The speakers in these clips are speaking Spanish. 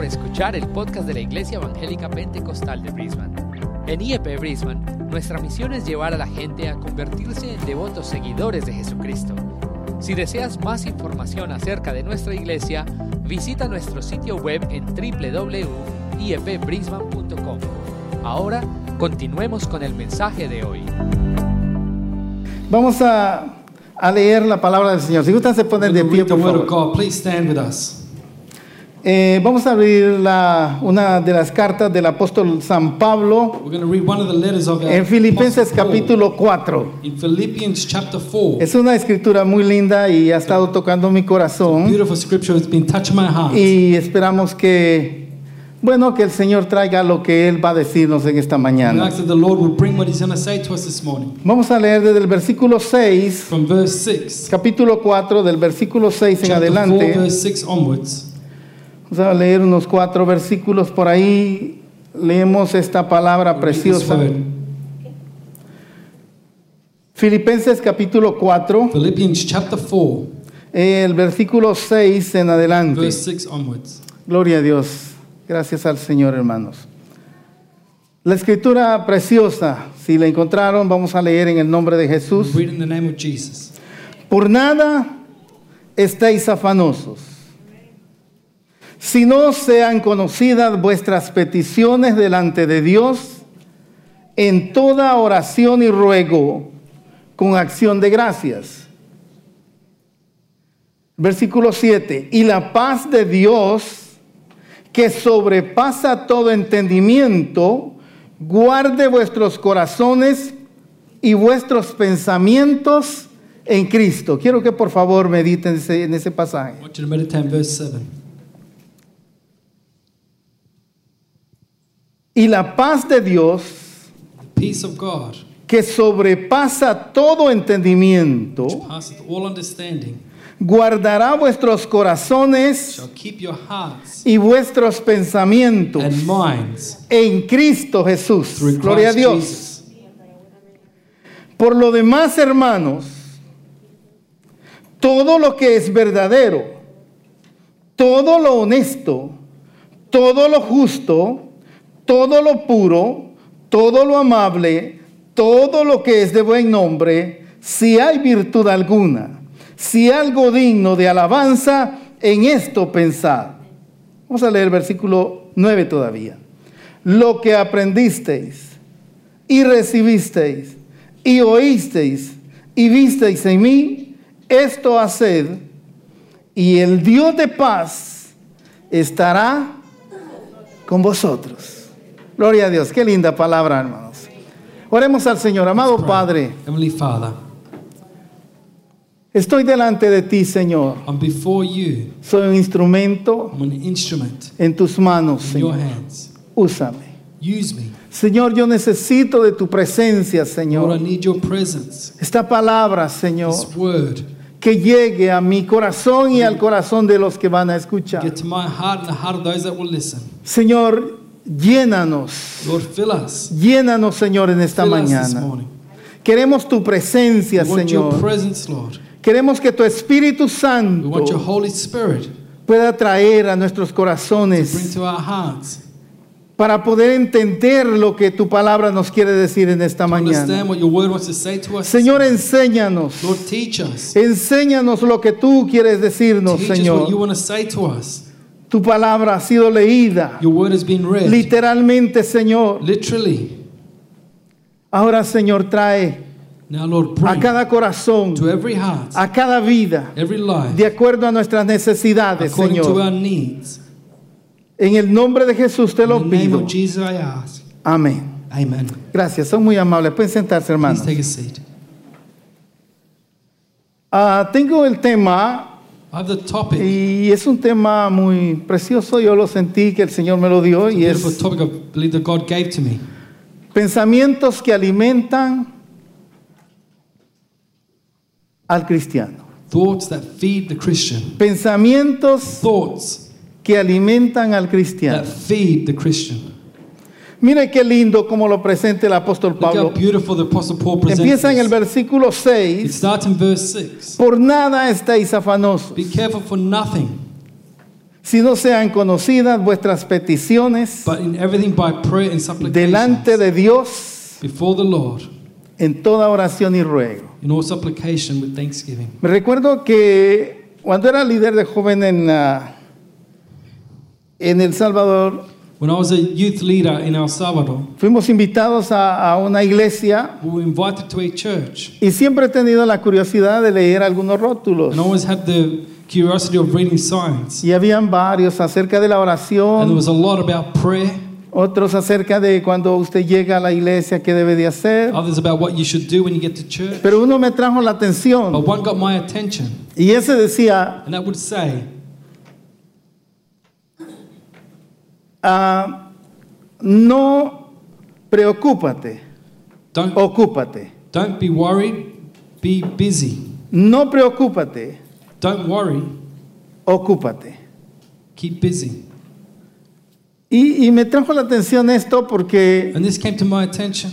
por escuchar el podcast de la Iglesia Evangélica Pentecostal de Brisbane. En IEP Brisbane, nuestra misión es llevar a la gente a convertirse en devotos seguidores de Jesucristo. Si deseas más información acerca de nuestra iglesia, visita nuestro sitio web en www.iepbrisbane.com. Ahora, continuemos con el mensaje de hoy. Vamos a, a leer la palabra del Señor. Si gustan, se ponen de pie, por favor. God. Please stand with us. Eh, vamos a abrir la- una de las cartas del apóstol San Pablo en Filipenses capítulo 4. In Philippians chapter 4. Es una escritura muy linda y ha estado tocando mi corazón y esperamos que, bueno, que el Señor traiga lo que Él va a decirnos en esta mañana. Vamos a leer desde el versículo 6, From verse 6. capítulo 4, del versículo 6 en Chapter 4, adelante. Verse 6 onwards. Vamos a leer unos cuatro versículos por ahí. Leemos esta palabra preciosa. Filipenses capítulo 4, Philippians chapter 4, el versículo 6 en adelante. verse 6 onwards. Gloria a Dios. Gracias al Señor, hermanos. La escritura preciosa, si la encontraron, vamos a leer en el nombre de Jesús. Read in the name of Jesus. Por nada estéis afanosos, si no sean conocidas vuestras peticiones delante de Dios en toda oración y ruego con acción de gracias. Versículo 7. Y la paz de Dios, que sobrepasa todo entendimiento, guarde vuestros corazones y vuestros pensamientos en Cristo. Quiero que por favor mediten en ese pasaje. I want you to meditate on verse 7. Y la paz de Dios, The peace of God, que sobrepasa todo entendimiento, all guardará vuestros corazones shall keep your hearts y vuestros pensamientos en Cristo Jesús. Gloria a Dios. Jesus. Por lo demás, hermanos, todo lo que es verdadero, todo lo honesto, todo lo justo, todo lo puro, todo lo amable, todo lo que es de buen nombre, si hay virtud alguna, si algo digno de alabanza, en esto pensad. Vamos a leer el versículo 9 todavía. Lo que aprendisteis y recibisteis y oísteis y visteis en mí, esto haced, y el Dios de paz estará con vosotros. Gloria a Dios, qué linda palabra, hermanos. Oremos al Señor, amado Padre, Heavenly Father, estoy delante de ti, Señor. I'm before you. Soy un instrumento I'm an instrument en tus manos, in your Señor. hands. Úsame. Use me. Señor, yo necesito de tu presencia, Lord, I Señor. need your presence. Esta palabra, Señor, This word que llegue a mi corazón y al corazón de los que van a escuchar. Señor, llénanos. Lord, fill us. Llénanos, Señor, en esta Fill mañana. Queremos tu presencia, We want your Señor. presence, Lord. Queremos que tu Espíritu We want your Santo Holy Spirit pueda traer a nuestros corazones to our hearts. para poder entender lo que tu palabra nos quiere decir en esta to mañana. understand what your word wants to say to us. Señor, enséñanos. Lord, teach us. Enséñanos lo que tú quieres decirnos, Teach us what Señor. you want to say to us. Tu palabra ha sido leída Your word has been read. literalmente, Señor. Literally. Ahora, Señor, trae Now, Lord, a cada corazón, to every heart, a cada vida, every life, de acuerdo a nuestras necesidades, according to Señor. our needs. En el nombre de Jesús te lo In name pido. of Jesus, I ask. Amén. Amen. Gracias, son muy amables. Pueden sentarse, hermanos. take a seat. Ah, tengo el tema I have the topic. y es un tema muy precioso. Yo lo sentí que el Señor me lo dio y es topic I believe that God gave to me. pensamientos que alimentan al cristiano. Thoughts that feed the Christian. Pensamientos Thoughts que alimentan al that cristiano. feed the Christian. Mire qué lindo como lo presenta el apóstol Pablo. Empieza en el versículo It 6. starts in verse 6. Por nada estáis afanosos. Be careful for nothing. si no sean conocidas vuestras peticiones But in everything by prayer and delante de Dios before the Lord, en toda oración y ruego. in all supplication with thanksgiving. Me recuerdo que cuando era líder de joven en, ah, en El Salvador, When I was a youth leader in El Salvador, fuimos invitados a, a una iglesia we were invited to a church, y siempre he tenido la curiosidad de leer algunos rótulos. and I always had the curiosity of reading signs. Y habían varios acerca de la And there oración, was a lot about prayer, otros acerca de cuando usted llega a la iglesia, qué debe de hacer. others about what you should do when you get to church. Pero uno me trajo la atención But one got my attention, y ese decía, and that would say, ah, no preocúpate, don't, ocúpate. don't be worried, be busy. No preocúpate, Don't worry, ocúpate. keep busy. Y, y me trajo la atención esto porque And this came to my attention.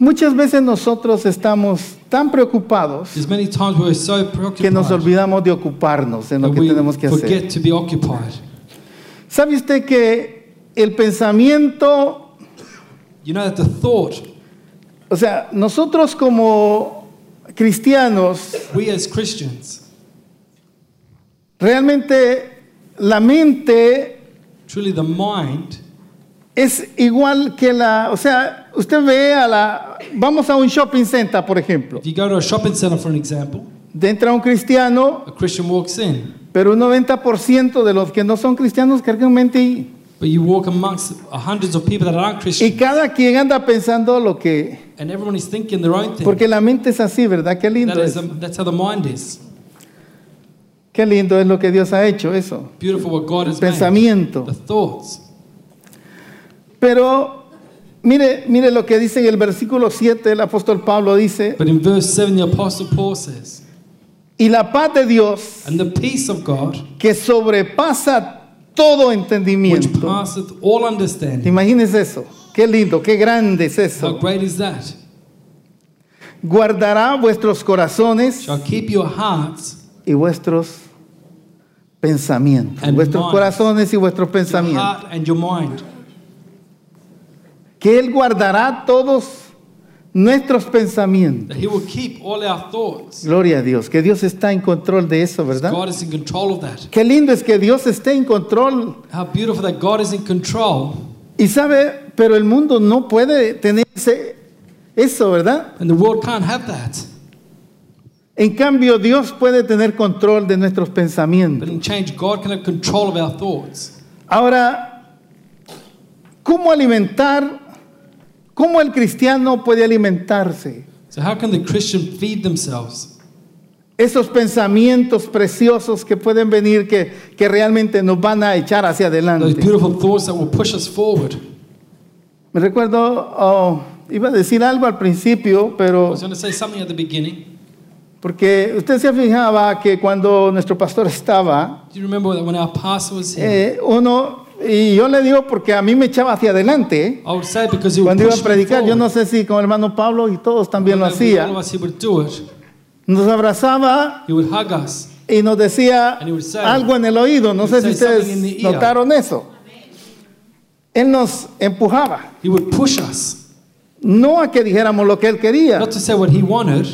muchas veces nosotros estamos tan preocupados There's many times we're so que nos olvidamos de ocuparnos en lo que we tenemos que hacer. forget to be occupied. ¿Sabe usted que el pensamiento, You know that the thought, o sea, nosotros como cristianos, we as Christians, realmente la mente truly the mind, es igual que la, o sea, usted ve a la, vamos a un shopping center, por ejemplo, if you go to a shopping center for an example, entra un cristiano, a Christian walks in, pero un 90% de los que no son cristianos cargan mente y, but you walk amongst hundreds of people that aren't y Christian, cada quien anda pensando lo que, and everyone is thinking their own thing. porque la mente es así, ¿verdad? Qué lindo That is, es. that's how the mind is. Qué lindo es lo que Dios ha hecho, eso. Beautiful what God has made. Pensamiento. The thoughts. Pero mire, mire lo que dice en el versículo 7, el apóstol Pablo dice, But in verse 7, the Apostle Paul says, y la paz de Dios And the peace of God, que sobrepasa todo entendimiento. passeth all understanding. Imagínese eso, qué lindo, qué grande es How eso. great is that? Guardará vuestros corazones Shall keep your hearts, y vuestros pensamientos, And vuestros corazones y vuestros your pensamientos. heart and your mind. Que Él guardará todos nuestros pensamientos. That He will keep all our thoughts. Gloria a Dios, que Dios está en control de eso, ¿verdad? God is in control of that. Qué lindo es que Dios esté en control. How beautiful that God is in control. Y sabe, pero el mundo no puede tener ese- eso, ¿verdad? And the world can't have that. En cambio, Dios puede tener control de nuestros But pensamientos. in change, God can have control of our thoughts. Ahora, ¿cómo alimentar? ¿Cómo el cristiano puede alimentarse? So, how can the Christian feed themselves? Esos pensamientos preciosos que pueden venir que, que realmente nos van a echar hacia Those adelante. beautiful thoughts that will push us forward. Me recuerdo, oh, iba a decir algo al principio, I pero was going to say something at the beginning. porque usted se fijaba que cuando nuestro pastor estaba, Do you remember that when our pastor was here? eh, uno, y yo le digo porque a mí me echaba hacia adelante, ¿eh? Cuando iba a predicar, yo no sé si con el hermano Pablo y todos también lo hacía, nos abrazaba y nos decía algo en el oído, no sé si ustedes notaron eso. Él nos empujaba, no a que dijéramos lo que él quería,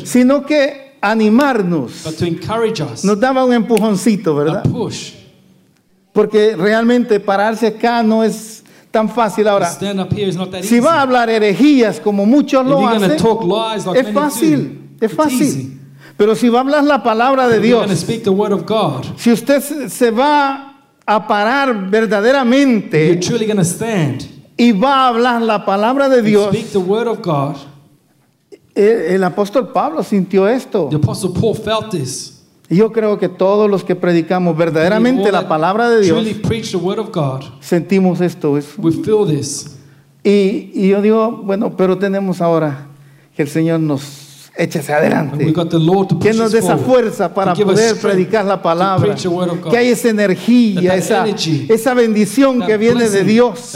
sino que animarnos. Nos daba un empujoncito, ¿verdad? Porque realmente pararse acá no es tan fácil ahora. Si va a hablar herejías como muchos lo hacen, es fácil, es fácil. Pero si va a hablar la palabra de Dios, speak the word of God, si usted se va a parar verdaderamente y va a hablar la palabra de Dios, speak the word of God. el, el apóstol Pablo sintió esto. Y yo creo que todos los que predicamos verdaderamente la palabra de Dios, sentimos esto. es- We feel this. Y, y yo digo, bueno, pero tenemos ahora que el Señor nos échese adelante. Que nos dé esa fuerza para poder predicar la palabra. Que hay esa energía, esa, esa bendición que viene de Dios.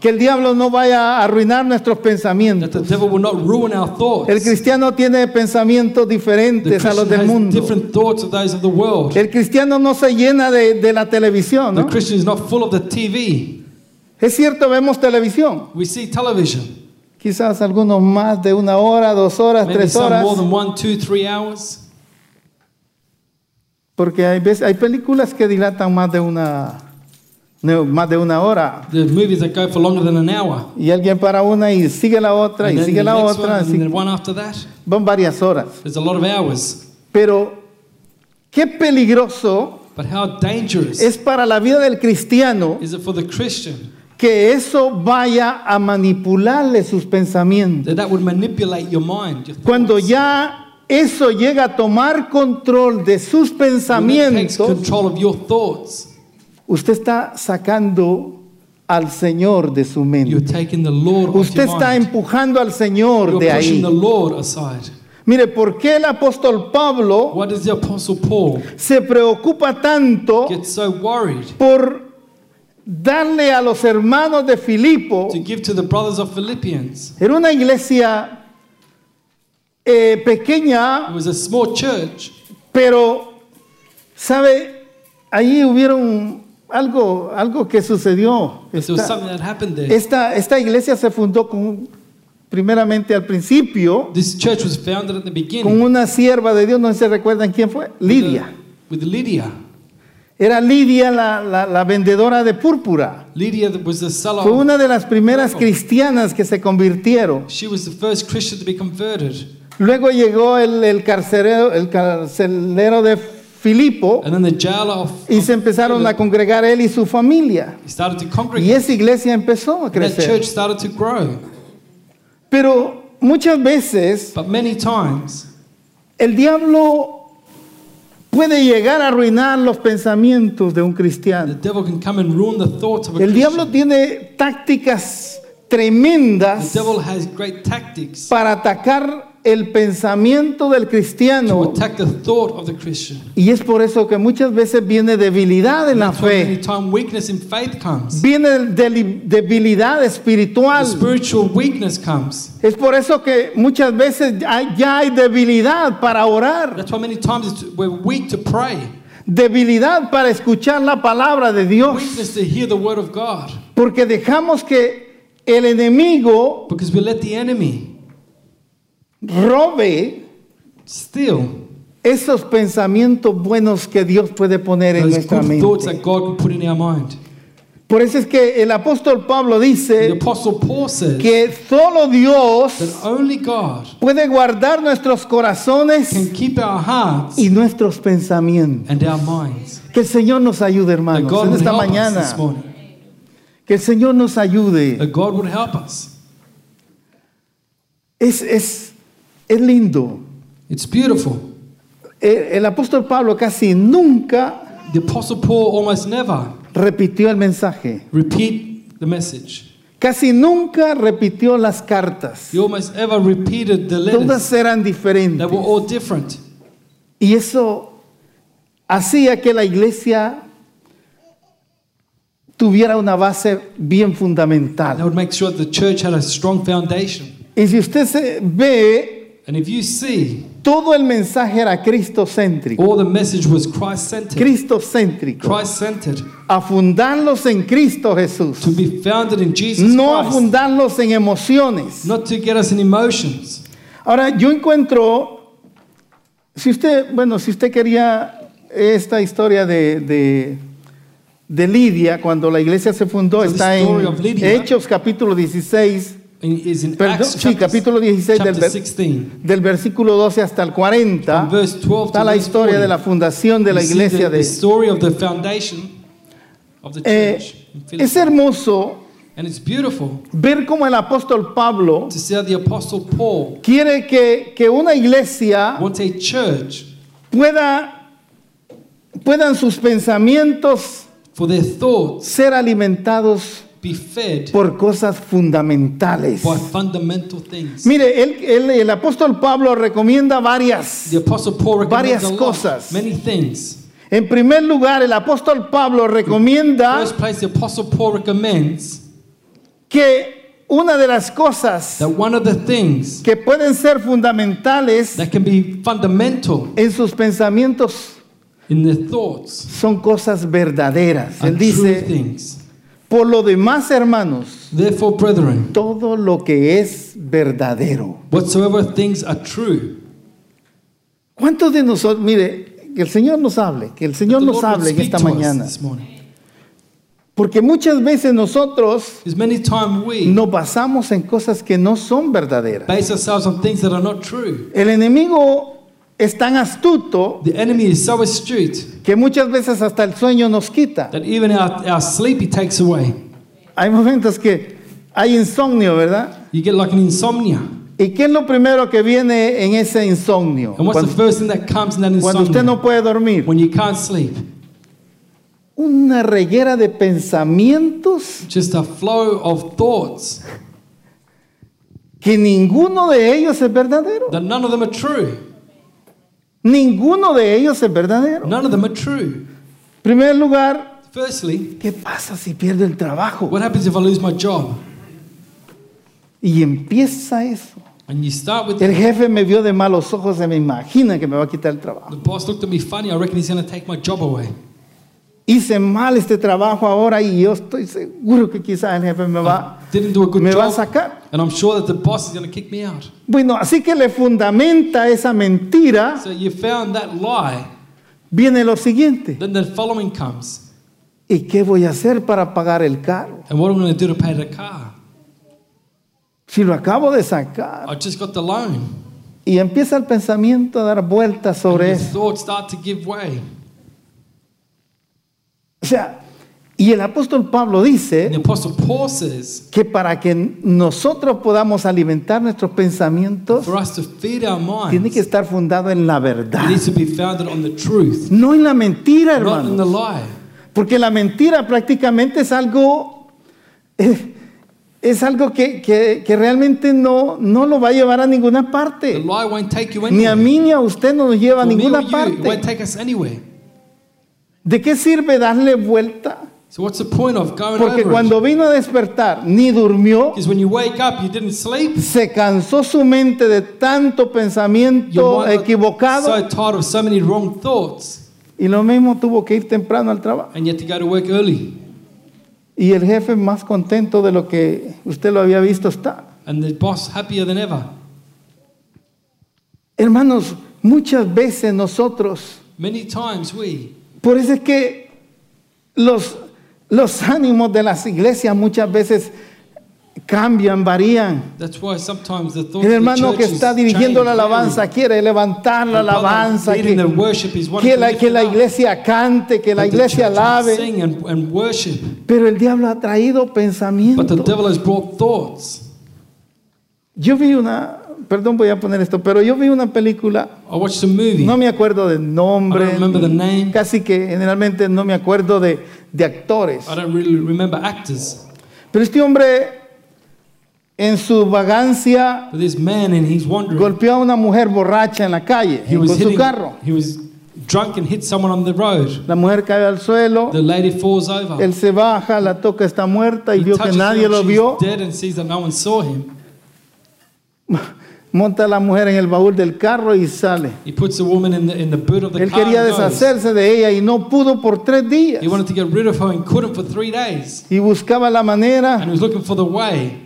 Que el diablo no vaya a arruinar nuestros pensamientos. El cristiano tiene pensamientos diferentes a los del mundo. El cristiano no se llena de, de la televisión, ¿no? Es cierto, vemos televisión. Quizás algunos más de una hora, dos horas, Maybe tres some horas. more than one, two, three hours. Porque hay, veces, hay películas que dilatan más de una, no, más de una hora. There's movies that go for longer than an hour. Y alguien para una y sigue la otra And y then sigue the la otra. one, and one after that. van varias horas. There's a lot of hours. Pero qué peligroso But how dangerous es para la vida del cristiano is it for the Christian que eso vaya a manipularle sus pensamientos. that would manipulate your mind? Your Cuando ya eso llega a tomar control de sus pensamientos, thoughts, usted está sacando al Señor de su you're mente. taking the Lord off Usted está mind. empujando al Señor You're de ahí. the Lord aside. Mire, ¿por qué el apóstol Pablo se preocupa tanto so por darle a los hermanos de Filipo? to give to the brothers of Philippians? Era una iglesia eh, pequeña, It was a small church, pero, ¿sabe? Allí hubieron algo, algo que sucedió. but there was Esta, something that happened there. esta, esta iglesia se fundó con, primeramente al principio This church was founded at the con beginning una sierva de Dios, no sé si recuerdan quién fue, Lidia. with Lydia. Era Lidia la, la- la vendedora de púrpura. Lydia was the seller. Fue una de las primeras cristianas que se convirtieron. She was the first Christian to be converted. Luego llegó el, el carcelero, el carcelero de Filipo And then the jailer of, y se empezaron a congregar él y su familia. he started to Y congregate. esa iglesia empezó a And that crecer. church started to grow. Pero muchas veces But many times, el diablo puede llegar a arruinar los pensamientos de un cristiano. El diablo tiene tácticas tremendas para atacar el pensamiento del cristiano. Y es por eso que muchas veces viene debilidad en la fe, viene debilidad espiritual. Es por eso que muchas veces hay- ya hay debilidad para orar, That's why many times it's- we're weak to pray. debilidad para escuchar la palabra de Dios, porque dejamos que el enemigo Because we let the enemy robe steal esos pensamientos buenos que Dios puede poner en nuestra mente. that God can put in our mind. Por eso es que el apóstol Pablo dice que solo Dios puede guardar nuestros corazones can keep our hearts y nuestros pensamientos. and our minds. Que el Señor nos ayude, hermanos, en esta mañana. Que el Señor nos ayude. That God would help us. Es, es, es lindo. It's beautiful. El, el apóstol Pablo casi nunca The Apostle Paul almost never repitió el mensaje. repeat the message. Casi nunca repitió las cartas. He almost ever repeated the letters. Todas eran They diferentes. were all different. Y eso hacía que la iglesia tuviera una base bien That fundamental. would make sure that the church had a strong foundation. Y si usted se ve, And if you see, todo el mensaje era cristocéntrico. all the message was Christ centered. Cristocéntrico. Christ centered. A fundarlos en Cristo Jesús. To be founded in Jesus No Christ. fundarlos en emociones. Not to get us in emotions. Ahora, yo encuentro, si usted, bueno, si usted quería esta historia de, de, de Lidia, cuando la iglesia se fundó, So the está en Lydia- Hechos capítulo 16, In, is in Perdón, sí, capítulo 16 del ver- 16. del versículo 12 hasta el 40, From verse 12 está la historia 40. de la fundación de la iglesia de... story of the foundation of the Eh, es hermoso and it's beautiful ver cómo el apóstol Pablo quiere que, que una iglesia pueda, puedan sus pensamientos for their thoughts ser alimentados be fed por cosas fundamentales. by fundamental things. Mire, él- él- el apóstol Pablo recomienda varias. The Apostle Paul recommends Varias cosas. many things. En primer lugar, el apóstol Pablo recomienda First place, the Apostle Paul recommends que una de las cosas that one of the things que pueden ser fundamentales that can be fundamental en sus pensamientos in their thoughts son cosas verdaderas. Él true dice, things. Por lo demás, hermanos, Therefore, brethren, todo lo que es verdadero. whatsoever things are true, ¿Cuántos de nosotros, mire, que el Señor nos hable, que el Señor nos hable en esta mañana? this morning. Porque muchas veces nosotros Because many times we nos basamos en cosas que no son verdaderas. base ourselves on things that are not true. El enemigo es tan astuto The enemy is so astute que muchas veces hasta el sueño nos quita. that even our, our sleep he takes away. Hay momentos que hay insomnio, ¿verdad? You get like an insomnia. ¿Y qué es lo primero que viene en ese insomnio? And what's the Cuando, first thing that comes in that cuando usted insomnia? no puede dormir. When you can't sleep. Una reguera de pensamientos Just a flow of thoughts que ninguno de ellos es verdadero. that none of them are true. Ninguno de ellos es verdadero. None of them are true. En primer lugar, Firstly, ¿qué pasa si pierdo el trabajo? what happens if I lose my job? Y empieza eso. And you start with El jefe me vio de malos ojos, se me imagina que me va a quitar el trabajo. the boss looked at me funny. I reckon he's going to take my job away. Hice mal este trabajo ahora y yo estoy seguro que quizás el jefe me va, good me va a sacar. And I'm sure that the boss is going to kick me out. Bueno, así que le fundamenta esa mentira. So you found that lie. Viene lo siguiente. Then the following comes. ¿Y qué voy a hacer para pagar el carro? And what am I going to do to pay the car? Si lo acabo de sacar. I just got the loan. Y empieza el pensamiento a dar vueltas sobre And eso. thoughts start to give way. O sea, y el apóstol Pablo dice Apostle Paul says, que para que nosotros podamos alimentar nuestros pensamientos, for us to feed our tiene minds, que estar fundado en la verdad. needs to be founded on the truth, No en la mentira, not in the hermano. lie. Porque la mentira prácticamente es algo, es, es algo que, que- que realmente no, no lo va a llevar a ninguna The parte. Ni a mí ni a usted no nos lleva a For ninguna parte. ¿De qué sirve darle vuelta? So what's the point of going Porque over cuando vino a despertar, ni durmió, Because when you wake up, you didn't sleep. se cansó su mente de tanto pensamiento equivocado so tired of so many wrong thoughts, y lo mismo tuvo que ir temprano al trabajo. and you to go to work early. Y el jefe más contento de lo que usted lo había visto está. And the boss happier than ever. Hermanos, muchas veces nosotros, Many times we, por eso es que los, los ánimos de las iglesias muchas veces cambian, varían. that's why sometimes the thoughts El hermano que está dirigiendo la alabanza quiere levantar la alabanza, que, que la, que la iglesia cante, que la iglesia alabe. Pero el diablo ha traído But the pensamientos. devil has brought thoughts. Yo vi una, perdón voy a poner esto, pero yo vi una película, I watched a movie. no me acuerdo del nombre, I don't remember the name. casi que generalmente no me acuerdo de, de actores. I don't really remember actors. Pero este hombre, en su vagancia, But this man, and he's wandering. golpeó a una mujer borracha en la calle He con was su hitting. carro. He was drunk and hit someone on the road. La mujer cae al suelo, The lady falls over. él se baja, la toca, está muerta y He vio que nadie lo vio. dead and sees that no one saw him. Monta a la mujer en el baúl del carro y sale. He puts the woman in the in the boot of the Él car. quería and goes. deshacerse de ella y no pudo por tres días. He wanted to get rid of her and couldn't for three days. Y buscaba la And manera he was looking for the way.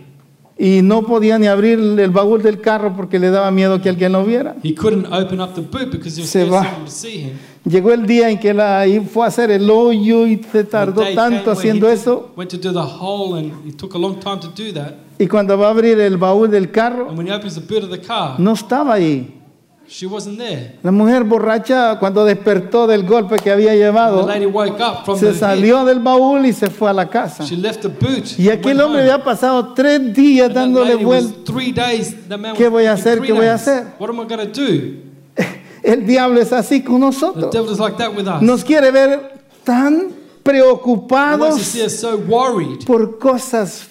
y no podía ni abrir el baúl del carro porque le daba miedo que alguien lo viera. He couldn't open up the boot because he was Se scared va. someone would see him. Llegó el día en que la, fue a hacer el hoyo y se The tardó day tanto haciendo eso. Went to do the hole and it took a long time to do that. Y cuando va a abrir el baúl del carro, And when he opens the boot of the car, no estaba ahí. she wasn't there. La mujer borracha, cuando despertó del golpe que había The llevado, lady woke up from se the salió del baúl y se fue a la casa. She left the boot. Y and aquel went hombre home. había pasado tres días And that dándole lady was vuelta. three days, the man ¿Qué voy a thinking, hacer? "Three ¿Qué voy a days. hacer?" What am I going to do? El diablo es así con The nosotros. devil is like that with us. Nos quiere ver tan He wants to preocupados see us so worried por cosas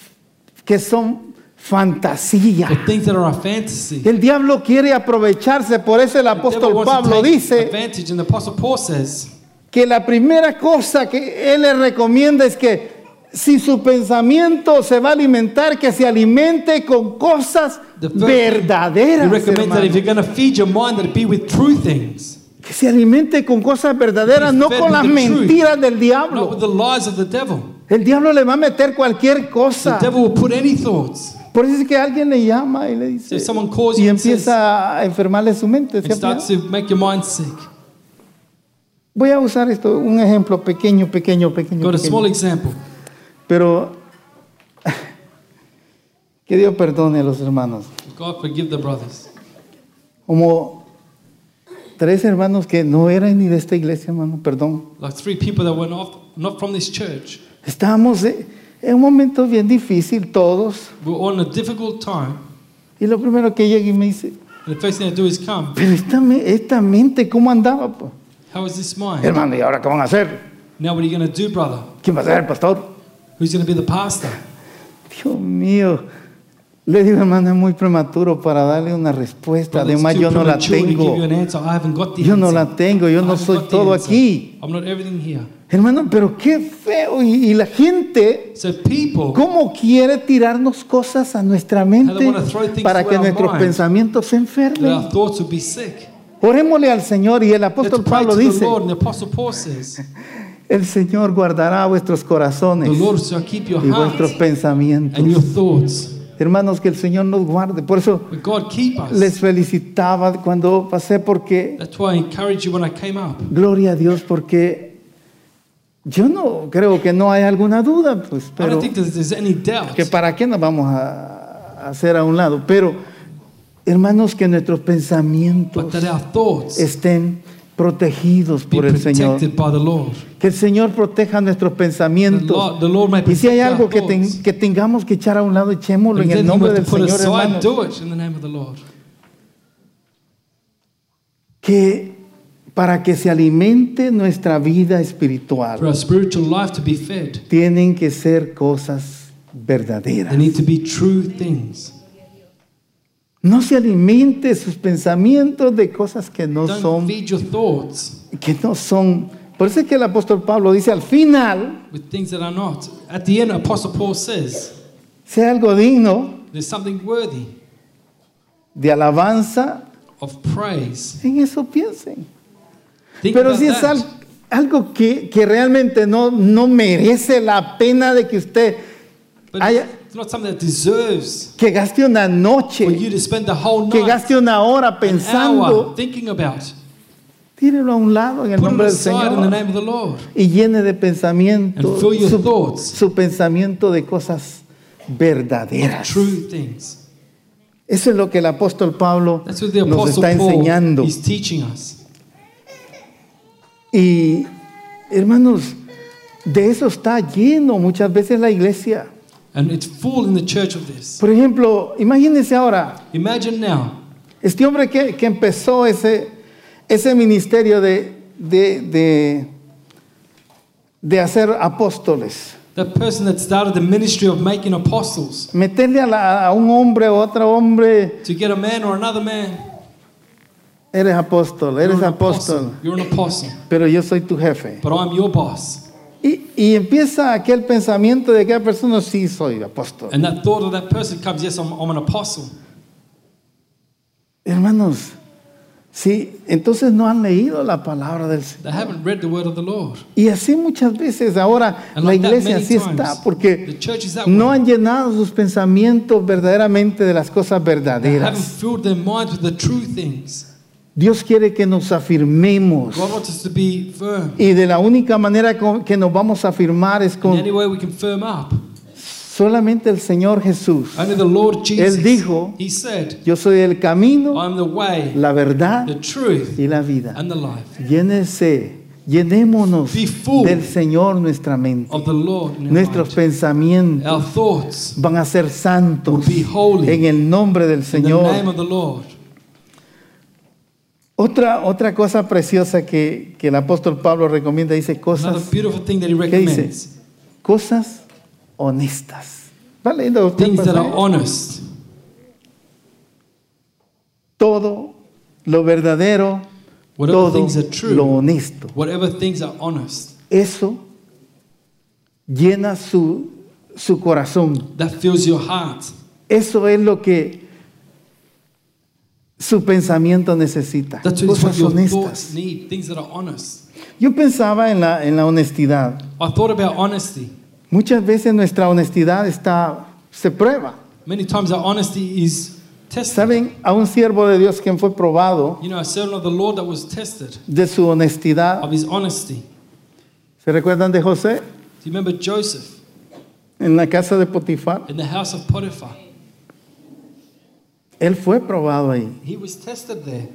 que son fantasía. El diablo quiere aprovecharse, por eso el apóstol Pablo dice que la primera cosa que él le recomienda es que si su pensamiento se va a alimentar, que se alimente con cosas verdaderas. he recommends that if hermano. you're going to feed your mind, that it be with true things, Que se alimente con cosas verdaderas, no con las mentiras del diablo. The the. El diablo le va a meter cualquier The cosa. devil will put any thoughts. Por eso es que alguien le llama y le dice if someone calls y you and says, empieza a enfermarle su mente. it ¿sí? starts to make your mind sick. Voy a usar esto, un ejemplo pequeño, pequeño, pequeño. Got a pequeño. small example. Pero que Dios perdone a los hermanos. God forgive the brothers. Como tres hermanos que no eran ni de esta iglesia, hermano, perdón. Like three people that were not, not from this church. Estábamos eh, en un momento bien difícil todos. We were all in a difficult time. Y lo primero que llega y me dice, And the first thing I do is come. pero esta, me- esta mente, ¿cómo andaba? pues?" How is this mind? Hermano, ¿y ahora qué van a hacer? Now what are you going to do, brother? ¿Quién va a ser el pastor? Who's going to be the pastor? Dios mío. Le digo, hermano, es muy prematuro para darle una respuesta. Brother, Además, yo no la tengo. an Yo no la tengo, yo I no soy todo answer. aquí. I'm not everything here. Hermano, pero qué feo. Y, y la gente, So people, ¿cómo quiere tirarnos cosas a nuestra mente para que nuestros pensamientos se enfermen? Orémosle al Señor y el apóstol Pablo dice, el Señor guardará vuestros corazones y vuestros pensamientos. Hermanos, que el Señor nos guarde. Por eso les felicitaba cuando pasé porque, gloria a Dios, porque yo no creo que no hay alguna duda, pues, I pero que para qué nos vamos a, hacer a un lado. Pero, hermanos, que nuestros pensamientos estén protegidos por el Señor. protected by the Lord. Que el Señor proteja nuestros The pensamientos. Lord, the Lord Y si hay algo que, ten- que tengamos que echar a un lado, echémoslo en el nombre del Señor, hermanos. do it in the name of the Lord. Que para que se alimente nuestra vida For espiritual, our spiritual life to be fed, tienen que ser cosas verdaderas. need to be true things. No se alimente sus pensamientos de cosas que no Don't son, feed your thoughts que no son. Por eso es que el apóstol Pablo dice al final, with things that are not. At the end, Apostle Paul says, sea algo digno there's something worthy de alabanza, of praise. en eso piensen. Pero si es that. al- algo que, que realmente no, no merece la pena de que usted But haya, it's not something that deserves que gaste una noche, que night, gaste una hora pensando, thinking about. tírelo a un lado en el nombre del Señor y llene de pensamiento su, su pensamiento de cosas verdaderas. True things. Eso es lo que el apóstol Pablo That's what the nos está enseñando. Y hermanos, de eso está lleno muchas veces la iglesia. And it's full in the church of this. Por ejemplo, imagínense ahora, Imagine now, este hombre que, que empezó ese, ese ministerio de, de, de, de hacer apóstoles, that person that started the ministry of making apostles, meterle a, la- a un hombre o otro hombre, to get a man or another man, eres apóstol, you're eres an apóstol, apostle. You're an apostle. pero yo soy tu jefe. But I'm your boss. Y, y empieza aquel pensamiento de que aquella persona sí soy apóstol. And that thought of that person comes, yes, I'm, I'm an apostle. Hermanos, sí, entonces no han leído la palabra del Señor. They haven't read the word of the Lord. Y así muchas veces ahora And la like iglesia así times, está porque no han llenado sus pensamientos verdaderamente de las cosas verdaderas. Dios quiere que nos afirmemos God wants us to be firm. y de la única manera que nos vamos a afirmar es con solamente el Señor Jesús. Only the Lord Jesus. Él dijo, He said, Yo soy el camino, I'm the way, la verdad the truth, y la vida. and the life Llénese, llenémonos del Señor nuestra mente. of the Lord. Nuestros mind. pensamientos Our thoughts van a ser santos will be holy en el nombre del Señor. name of the Lord. Otra, otra cosa preciosa que, que el apóstol Pablo recomienda, dice cosas, ¿qué dice? Cosas honestas. ¿Va leyendo usted things that are honest. Todo lo verdadero, Whatever todo things are true. lo honesto. Whatever things are honest. Eso llena su, su corazón. That fills your heart. Eso es lo que su pensamiento necesita. That's Cosas honestas. thoughts need. Things that are honest. Yo pensaba en la, en la honestidad. I thought about honesty. Muchas veces nuestra honestidad está, se prueba. Many times our honesty is tested. ¿Saben? A un siervo de Dios quien fue probado You know, a servant of the Lord that was tested de su honestidad. of his honesty. ¿Se recuerdan de José Do you remember Joseph en la casa de Potifar? in the house of Potiphar? Él fue probado ahí. He was tested there.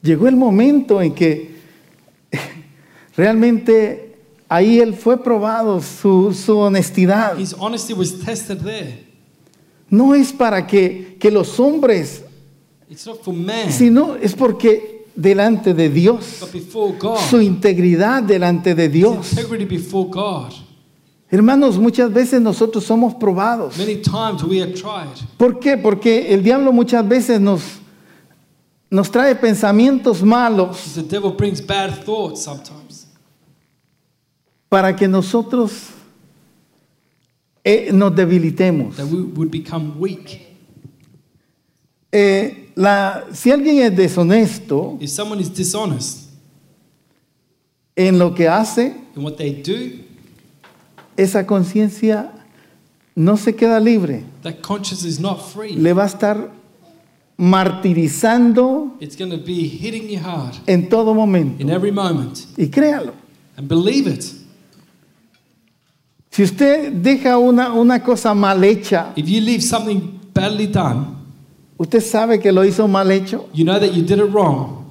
Llegó el momento en que realmente ahí él fue probado, su, su honestidad. His honesty was tested there. No es para que, que los hombres, It's not for man, sino es porque delante de Dios, but before God. su integridad delante de His Dios. integrity before God. Hermanos, muchas veces nosotros somos probados. Many times we have tried. ¿Por qué? Porque el diablo muchas veces nos, nos trae pensamientos malos The devil brings bad thoughts sometimes para que nosotros eh, nos debilitemos. that we would become weak. Eh, la- si alguien es deshonesto If someone is dishonest en lo que hace, in what they do, esa conciencia no se queda libre. that conscience is not free. Le va a estar martirizando It's going to be hitting you hard en todo momento. in every moment. Y créalo. And believe it. Si usted deja una, una cosa mal hecha, If you leave something badly done, usted sabe que lo hizo mal hecho. you know that you did it wrong,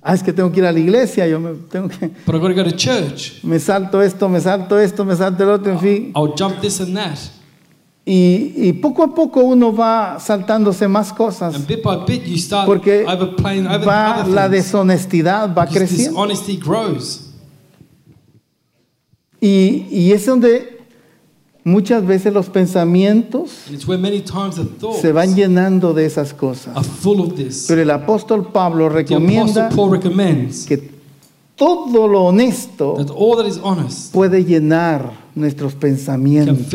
Ah, es que tengo que ir a la iglesia, yo me, tengo que, but I've got to go to church. me salto esto, me salto esto, me salto el otro, en fin. I'll jump this and that. Y, y poco a poco uno va saltándose más cosas And bit by bit, you start porque overplaying over va, other la deshonestidad va creciendo. dishonesty grows. Y, y es donde muchas veces los pensamientos se van llenando de esas cosas. Pero el apóstol Pablo The recomienda Apostle Paul recommends que todo lo honesto puede llenar nuestros pensamientos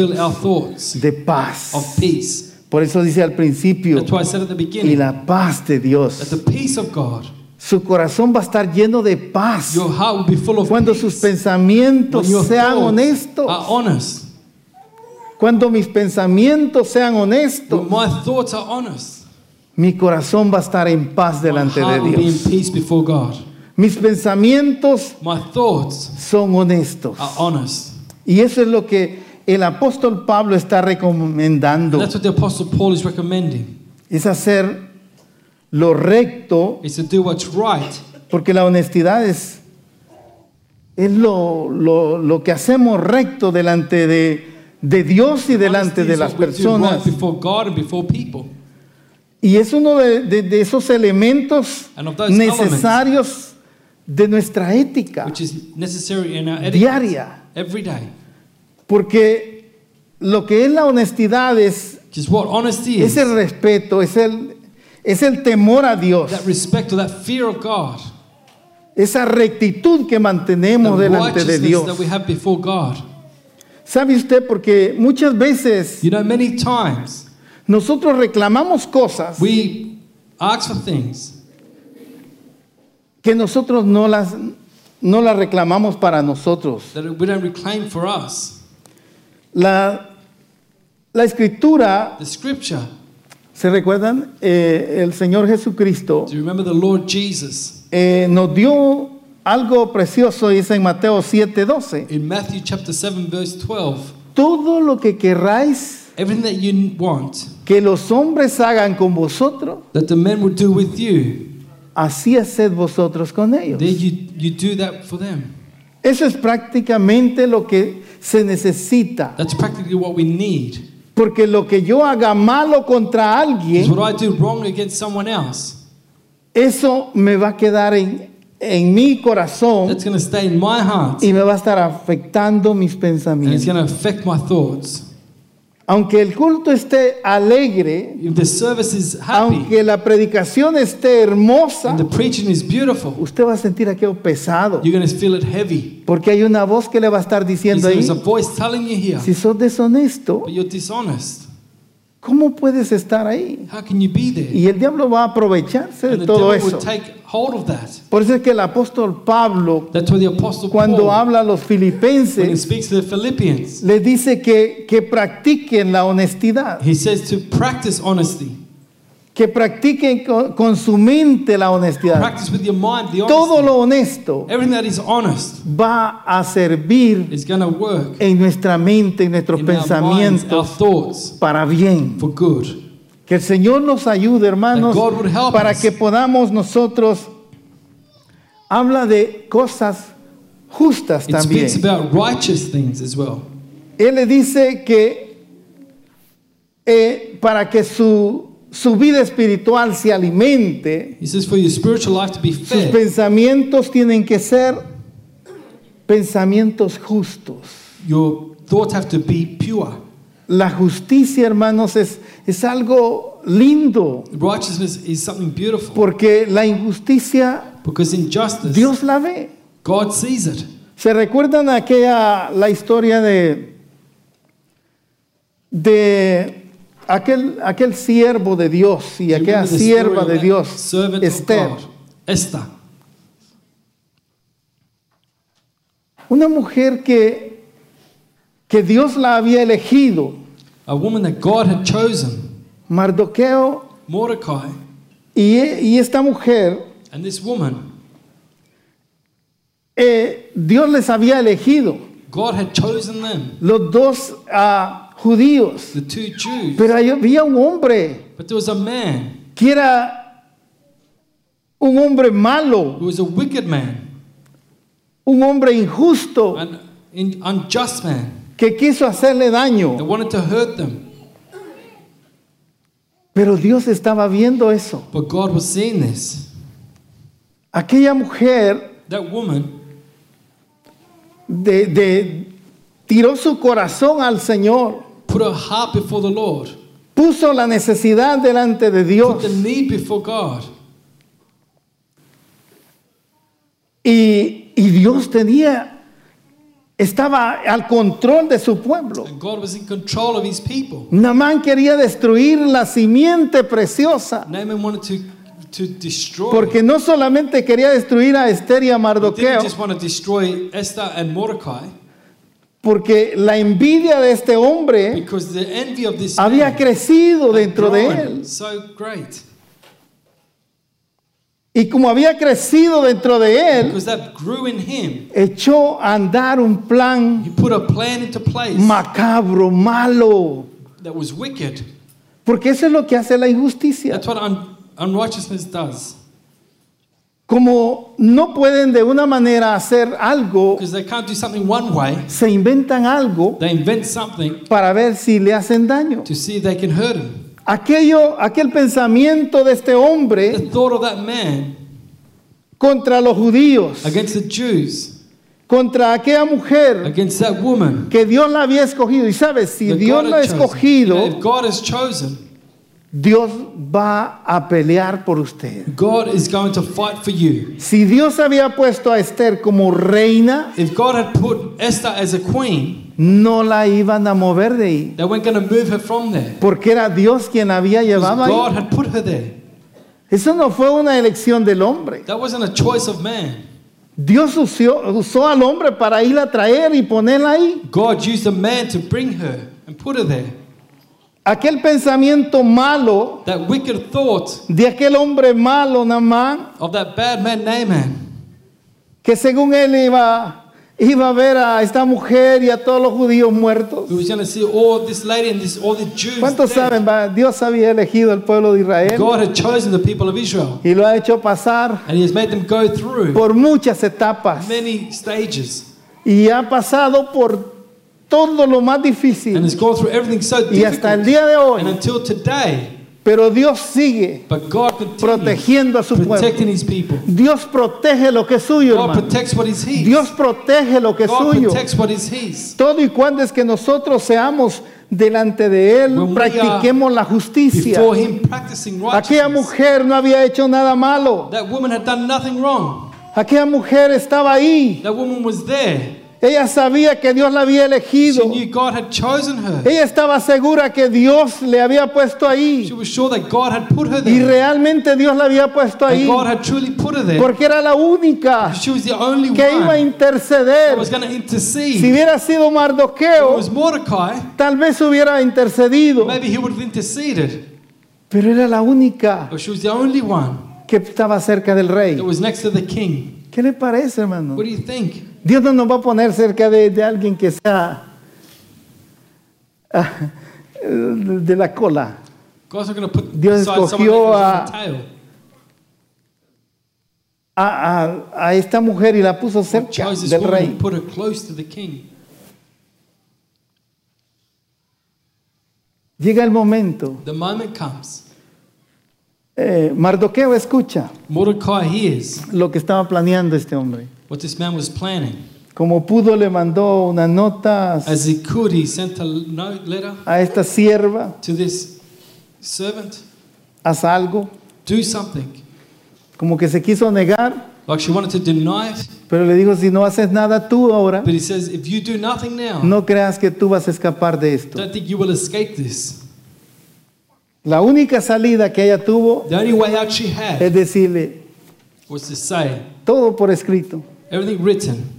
de paz. of peace. Por eso dice al principio, That's why I said at the y beginning la paz de Dios. the peace of God, Su corazón va a estar lleno de paz your heart will be full of cuando sus pensamientos When your sean honestos. Cuando mis pensamientos sean honestos, When my thoughts are honest, mi corazón va a estar en paz my delante de heart will be in Dios. peace before God. Mis pensamientos My thoughts son honestos. are honest. Y eso es lo que el apóstol Pablo está And recomendando. that's what the Apostle Paul is recommending. Es hacer lo recto, Is to do what's right. porque la honestidad es, es lo, lo- lo que hacemos recto delante de, de Dios y delante de las personas. Y es uno de, de- de esos elementos And of those necesarios de nuestra ética diaria. Porque lo que es la honestidad es, es el respeto, es el, es el temor a Dios, that respect or that fear of God, esa rectitud que mantenemos delante de Dios. ¿Sabe usted? Porque muchas veces You know, many times nosotros reclamamos cosas we ask for things que nosotros no las, no las reclamamos para nosotros. that we don't reclaim for us. La, la escritura, The scripture, ¿se recuerdan? Eh, el Señor Jesucristo do you remember the Lord Jesus eh, nos dio algo precioso, dice en Mateo 7:12. in Matthew chapter 7, verse 12? Todo lo que querráis Everything that you want que los hombres hagan con vosotros, that the men will do with you, así haced vosotros con ellos. you, you do that for them. Eso es prácticamente lo que se necesita. That's practically what we need. Porque lo que yo haga malo contra alguien, what I do wrong against someone else, eso me va a quedar en, en mi corazón That's going to stay in my heart. y me va a estar afectando mis And it's pensamientos. going to affect my thoughts. Aunque el culto esté alegre, If the service is happy aunque la predicación esté hermosa, and the preaching is beautiful, usted va a sentir aquello pesado. you're going to feel it heavy. Porque hay una voz que le va a estar diciendo ahí, a voice telling you here, si sos deshonesto, but you're dishonest. ¿cómo puedes estar ahí? How can you be there? Y el diablo va a aprovecharse And de the todo devil eso. would take hold of that. Por eso es que el apóstol Pablo, That's why the apostle cuando Paul, habla a los when he filipenses, speaks to the Philippians, les dice que, que practiquen la honestidad, he says to practice honesty. que practiquen con, con su mente la honestidad. Practice with your mind the Todo honesty. lo honesto Everything that is honest va a servir is going to work en nuestra mente, en nuestros in our minds, our pensamientos thoughts para bien. for good. Que el Señor nos ayude, hermanos, para que podamos nosotros habla de cosas justas It también. speaks about righteous things as well. Él le dice que eh, para que su, su vida espiritual se alimente, He says for your spiritual life to be sus fed, pensamientos tienen que ser pensamientos justos. your have to be pure. La justicia, hermanos, es, es algo lindo, Righteousness is something beautiful. Porque la injusticia because Dios la ve. God sees it. ¿Se recuerdan aquella la historia de de aquel aquel siervo de Dios y aquella sierva de Dios, Esther, Esther, una mujer que que Dios la había elegido, a woman that God had chosen, Mardoqueo Mordecai, y, y esta mujer and this woman, eh, Dios les había elegido. God had chosen them, los dos ah, judíos, the two Jews. pero había un hombre But there was a man que era un hombre malo, who was a wicked man, un hombre injusto an in, unjust man que quiso hacerle daño. wanted to hurt them. Pero Dios estaba viendo eso. But God was seeing this. Aquella mujer That woman de, de- tiró su corazón al Señor, put her heart before the Lord, puso la necesidad delante de put Dios the need before God. y, y Dios tenía, estaba al control de su pueblo. And God was in control of his people. Namán quería destruir la simiente preciosa Naaman wanted to, to destroy. porque no solamente quería destruir a Esther y a he Mardoqueo, didn't just want to destroy Esther and Mordecai porque la envidia de este hombre because the envy of this había crecido dentro de él. so great. Y como había crecido dentro de él, Because that grew in him. echó a andar un plan He put a plan into place macabro, malo. that was wicked. Porque eso es lo que hace la injusticia. That's what un- unrighteousness does. Como no pueden de una manera hacer algo, they can't do something one way, se inventan algo they invent something para ver si le hacen daño. to see if they can hurt him. Aquello, aquel pensamiento de este The hombre thought of that man contra los judíos, against the Jews, contra aquella mujer against that woman, que Dios la había escogido. Y sabes, si that Dios God la ha escogido, know, if God has chosen, Dios va a pelear por usted. God is going to fight for you. Si Dios había puesto a Esther como reina, If God had put Esther as a queen, no la iban a mover de ahí, they weren't going to move her from there. porque era Dios quien había llevado Because God ahí. had put her there. Eso no fue una elección del hombre. That wasn't a choice of man. Dios usó, usó al hombre para ir a traer y ponerla ahí. God used a man to bring her and put her there. Aquel pensamiento malo That wicked thought de aquel hombre malo, Namán, of that bad man Naaman, que según él iba, iba a ver a esta mujer y a todos los judíos muertos. who was see all this lady and this, all the Jews. ¿Cuántos dead. saben? va? Dios había elegido al pueblo de Israel God had chosen the people of Israel y lo ha hecho pasar and He has made them go through por muchas etapas many stages y ha pasado por todo lo más and difícil has gone through everything so y hasta el difficult. día de hoy And until today, Pero Dios sigue But God continues protegiendo a su pueblo. protecting his people. Dios protege lo que es suyo, God hermano. protects what is his. Dios protege lo que es suyo. protects what is his. Todo y cuando es que nosotros seamos delante de Él, When practiquemos la justicia. Him Aquella mujer no había hecho nada malo. That woman had done nothing wrong. Aquella mujer estaba ahí. That woman was there. Ella sabía que Dios la había She elegido. knew God had chosen her. Ella estaba segura que Dios le había puesto She ahí. was sure that God had put her Y there. realmente Dios la había puesto And ahí. God had truly put her there. Porque era la única She was the only que iba a one interceder. that was Si hubiera sido If it Mardoqueo, was Mordecai, tal vez hubiera intercedido. maybe he would have interceded. Pero era la única But she was the only one que estaba cerca del rey. that was next to the king. ¿Qué le parece, hermano? What do you think? Dios no nos va a poner cerca de, de alguien que sea ah, de la cola. Dios escogió a-. A, a- esta mujer y la puso cerca del rey. Llega el momento. The moment comes. eh, Mardoqueo escucha lo que estaba planeando este hombre. What this man was planning. Como pudo, le mandó unas notas As he could, he sent a note letter a esta sierva, to this servant. haz algo. Do something. Como que se quiso negar, Like she wanted to deny it, pero le dijo, si no haces nada tú ahora, but he says, if you do nothing now, no creas que tú vas a escapar de esto. don't think you will escape this. La única salida que ella tuvo The only way out she had es decirle was to say, todo por escrito. Everything written,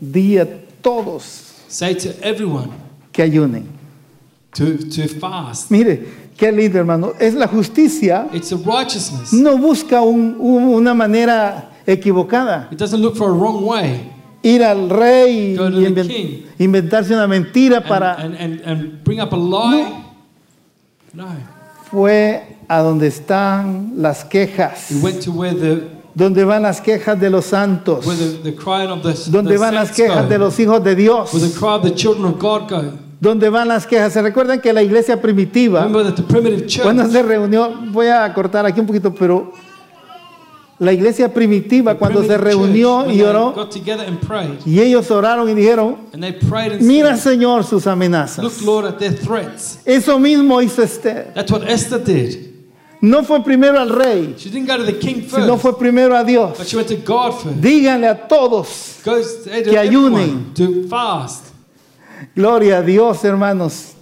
Di a todos say to everyone que ayunen. to, to fast. Mire, qué lindo hermano. Es la justicia. It's a righteousness. No busca un- un- una manera equivocada. It doesn't look for a wrong way Ir al rey Go to y the inven- king. inventarse una mentira and, para... and, and, and bring up a lie. No. Fue a donde están las quejas. He went to where the, Donde van las quejas de los santos. Donde van las quejas de los hijos de Dios. Donde van las quejas. Se recuerdan que la iglesia primitiva... Cuando se reunió, voy a cortar aquí un poquito, pero la iglesia primitiva cuando se reunió y oró, y ellos oraron y dijeron, mira Señor sus amenazas. Eso mismo hizo Esther. No fue primero al rey, She didn't go to the king first, sino fue primero a but Dios. she went to God first. Díganle a todos, Goes Que everyone to fast. gloria a Dios hermanos.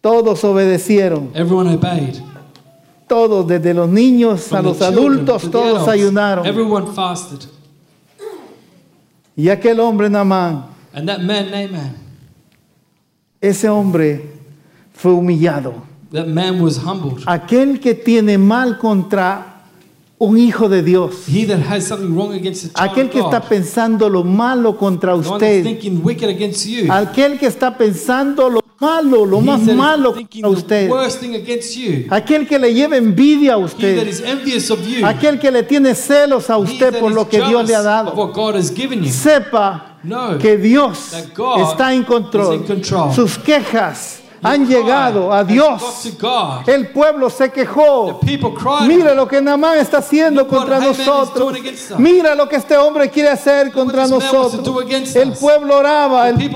Todos obedecieron, Everyone obeyed. todos, desde los niños a From los adultos, todos adults, ayunaron. Everyone fasted. Y aquel hombre Namán, And that man, Naaman, ese hombre fue humillado. That man was humbled. Aquel que tiene mal contra un hijo de Dios. He that has something wrong against the child Aquel que está God, pensando lo malo contra the one that's usted. thinking wicked against you, Aquel que está pensando lo malo, lo he más that is malo thinking contra the usted. worst thing against you, Aquel que le lleva envidia a he that usted. is envious of you, Aquel que le tiene celos a he usted that por is lo que Dios le ha of dado. what God has given you. Sepa No, que Dios that God está en control. is in control. Sus quejas han llegado a Dios. El pueblo se quejó. Mira lo que Namán está haciendo contra nosotros. Mira lo que este hombre quiere hacer contra nosotros. El pueblo oraba, el,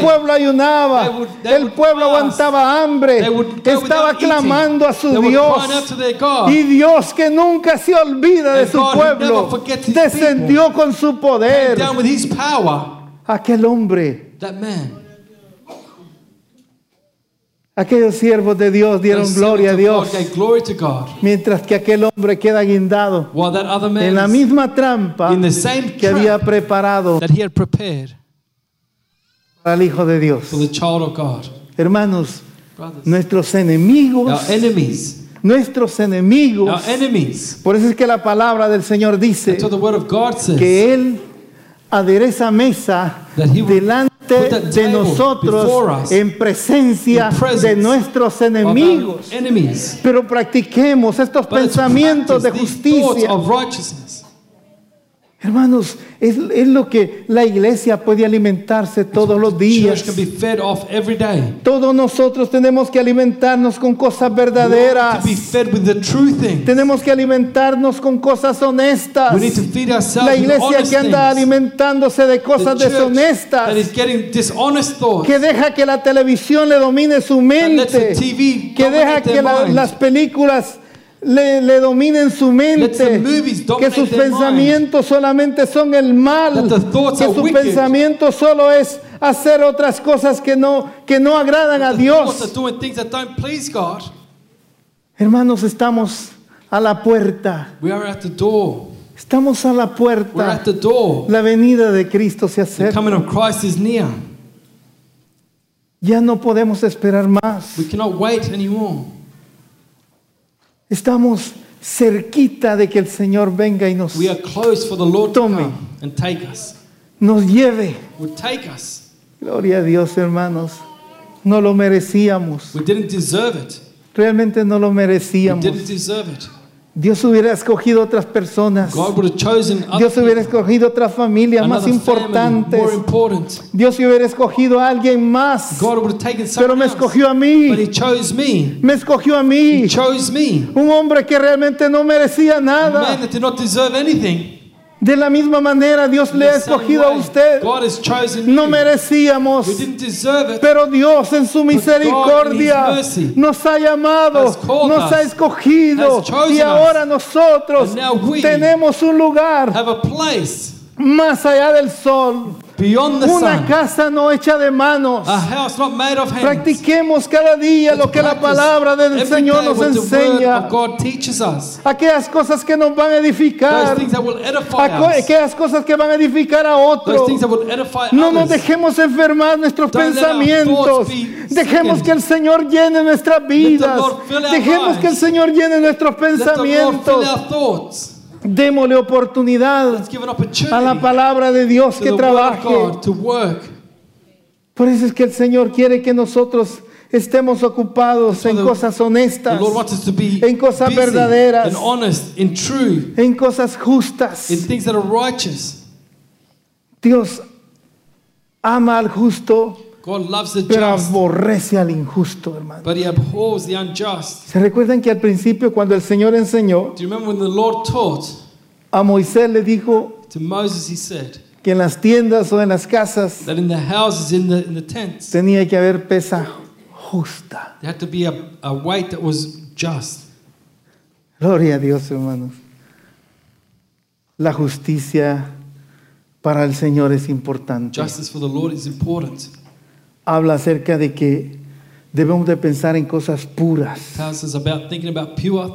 pueblo ayunaba, el pueblo aguantaba hambre, estaba clamando a su Dios. Y Dios que nunca se olvida de su pueblo, descendió con su poder. Aquel hombre. Aquellos siervos de Dios dieron gloria a Dios, mientras que aquel hombre queda guindado en la is misma trampa que había preparado para el Hijo de Dios. Hermanos, nuestros enemigos, nuestros enemigos, por eso es que la palabra del Señor dice que Él adereza mesa delante de nosotros en presencia de nuestros enemigos. Pero practiquemos estos pensamientos de justicia. Hermanos, es, es lo que la iglesia puede alimentarse todos los días. Todos nosotros tenemos que alimentarnos con cosas verdaderas. To be fed with the true thing. Tenemos que alimentarnos con cosas honestas. We need to feed ourselves La iglesia que anda alimentándose de cosas deshonestas, that is getting dishonest thoughts. que deja que la televisión le domine su mente, que deja que la- las películas le, le dominen su mente, que sus pensamientos solamente son el mal, que are su wicked. pensamiento solo es hacer otras cosas que no, que no agradan a Dios. Hermanos, estamos a la puerta, We are at the door. estamos a la puerta. at the door. La venida de Cristo se acerca. coming of Christ is near. Ya no podemos esperar más. Estamos cerquita de que el Señor venga y nos, We are close for the Lord to Tome. come and take us. nos lleve. Would take us. Gloria a Dios, hermanos. No lo merecíamos. We didn't deserve it. Realmente no lo We merecíamos. didn't deserve it. Dios hubiera escogido otras personas. Dios hubiera escogido otras familias más another family, importantes. more important. Dios hubiera escogido a alguien más. Pero me escogió a mí. Me. Escogió a mí. Un hombre que realmente no merecía nada. De la misma manera Dios le ha escogido a usted. No merecíamos. Pero Dios en su misericordia nos ha llamado, nos ha escogido y ahora nosotros tenemos un lugar más allá del sol, beyond the una sun. casa no hecha de manos. A house not made of hands. Practiquemos cada día lo que la palabra del Señor nos enseña. of God teaches us. Aquellas cosas que nos van a edificar, things that will edify aqu- us. aquellas cosas que van a edificar a otros. No nos dejemos enfermar nuestros Don't pensamientos. Dejemos que el Señor llene nuestras vidas. Dejemos que el Señor llene nuestros pensamientos. Démosle oportunidad a la palabra de Dios que trabaje. God to work. Por eso es que el Señor quiere que nosotros estemos ocupados en cosas honestas, En cosas verdaderas. en cosas justas. in things that are righteous. Dios ama al justo, God loves the pero just, aborrece al injusto, hermano. but He abhors the unjust. ¿Se recuerdan que al principio cuando el Señor enseñó, Do you remember when the Lord taught a Moisés le dijo to Moses? He said que en las tiendas o en las casas that in the houses, in the in the tents, tenía que haber pesa justa. there had to be a, a weight that was just. Gloria a Dios, hermanos. La justicia para el Señor es importante. Justice for the Lord is important. Habla acerca de que debemos de pensar en cosas puras.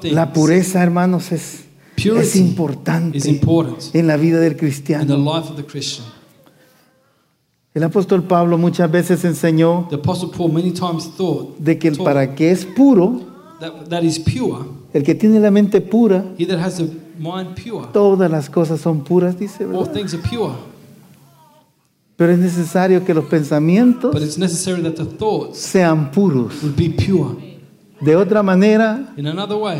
La pureza, hermanos, es, es importante en la vida del in the cristiano. El apóstol Pablo muchas veces enseñó The Apostle Paul many times thought de que el para que es puro, that, that is pure. el que tiene la mente pura, todas las cosas son puras, dice, ¿verdad? Pero es necesario que los pensamientos But it's necessary that the thoughts sean puros. would be pure. De otra manera, In another way,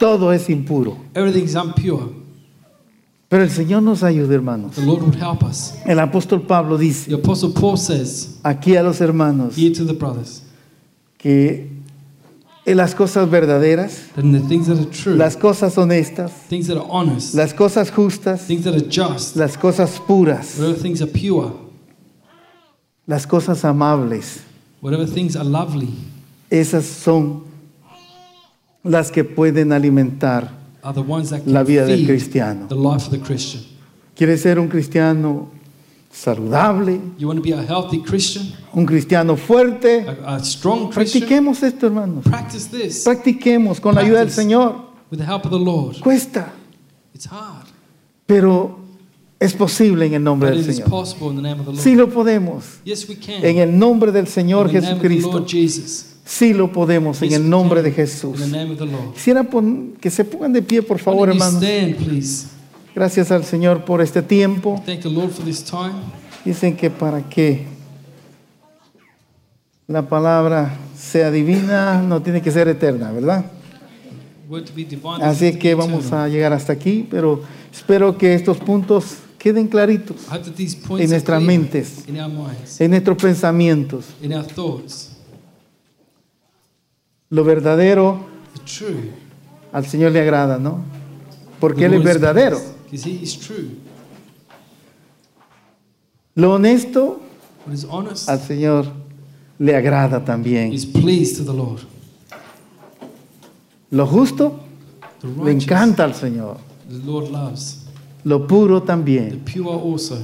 todo es impuro. everything's impure. Pero el Señor nos ayude, hermanos. The Lord would help us. El apóstol Pablo dice The Apostle Paul says aquí a los hermanos here to the brothers que en las cosas verdaderas, that in the things that are true, las cosas honestas, things that are honest, las cosas justas, things that are just, las cosas puras, whatever things are pure, las cosas amables, whatever things are lovely, esas son las que pueden alimentar are the ones that can la vida del cristiano. the life of the Christian. ¿Quiere ser un cristiano saludable, You want to be a healthy Christian, un cristiano fuerte? a, a strong Christian. Practiquemos esto, hermanos. Practice this Practiquemos con la ayuda del. Señor. with the help of the Lord. Cuesta, It's hard, pero es posible en el nombre del Señor. Sí lo podemos. Yes, we can. En el nombre del Señor Jesucristo. Sí lo podemos en el nombre de. Jesús. Quisiera que se pongan de pie, por favor, hermanos. Gracias al Señor por este tiempo. Thank the Lord for this time. Dicen que para que la palabra sea divina no tiene que ser eterna, ¿verdad? Así que vamos eternal. a llegar hasta aquí, pero espero que estos puntos queden claritos en nuestras mentes, en nuestros pensamientos. Lo verdadero al Señor le agrada, ¿no? Porque Él es verdadero. Lo honesto al Señor le agrada también. Lo justo le encanta al Señor. Lo puro The también. pure also.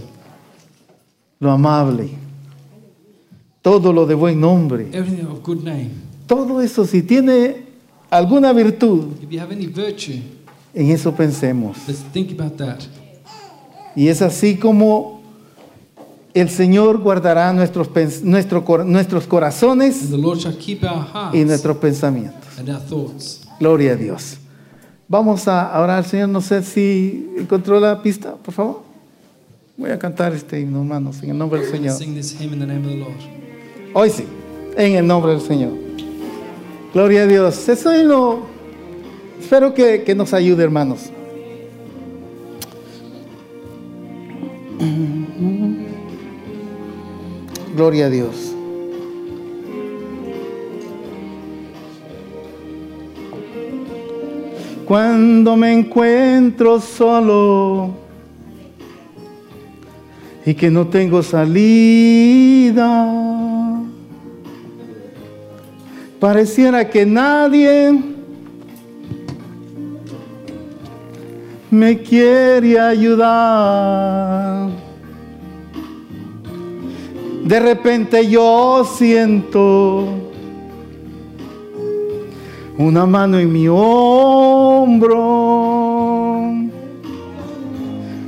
Lo amable. Todo lo de buen nombre. Everything of good name. Todo eso, si tiene alguna virtud, If you have any virtue, en eso pensemos. let's think about that. Y es así como el Señor guardará nuestros, nuestro nuestros corazones And the Lord shall keep our hearts y nuestros pensamientos. and our thoughts. Gloria a Dios. Vamos a orar al Señor. No sé si encontró la pista, por favor. Voy a cantar este himno, hermanos, en el nombre del Señor. Hoy sí, en el nombre del Señor. Gloria a Dios. Eso himno, espero que, que nos ayude, hermanos. Gloria a Dios. Cuando me encuentro solo y que no tengo salida. Pareciera que nadie me quiere ayudar. De repente yo siento una mano en mi hombro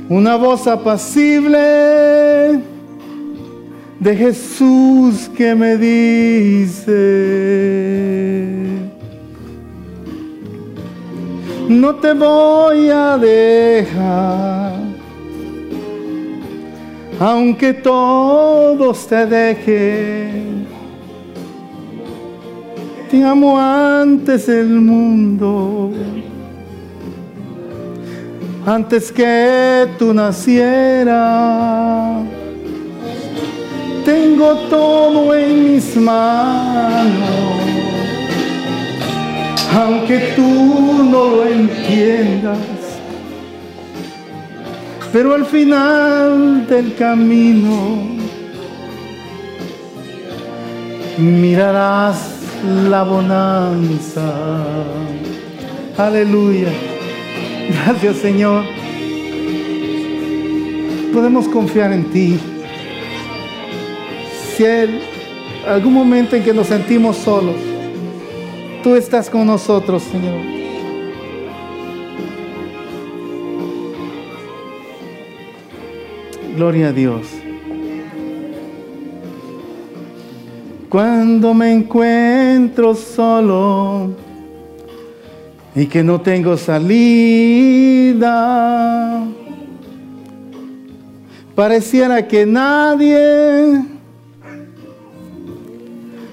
una voz apacible de Jesús que me dice, no te voy a dejar, aunque todos te dejen, amo antes el mundo antes que tú nacieras. Tengo todo en mis manos, aunque tú no lo entiendas. Pero al final del camino mirarás la bonanza. Aleluya. Gracias Señor. Podemos confiar en ti. Si hay algún momento en que nos sentimos solos, tú estás con nosotros, Señor. Gloria a Dios. Cuando me encuentro solo, y que no tengo salida. Pareciera que nadie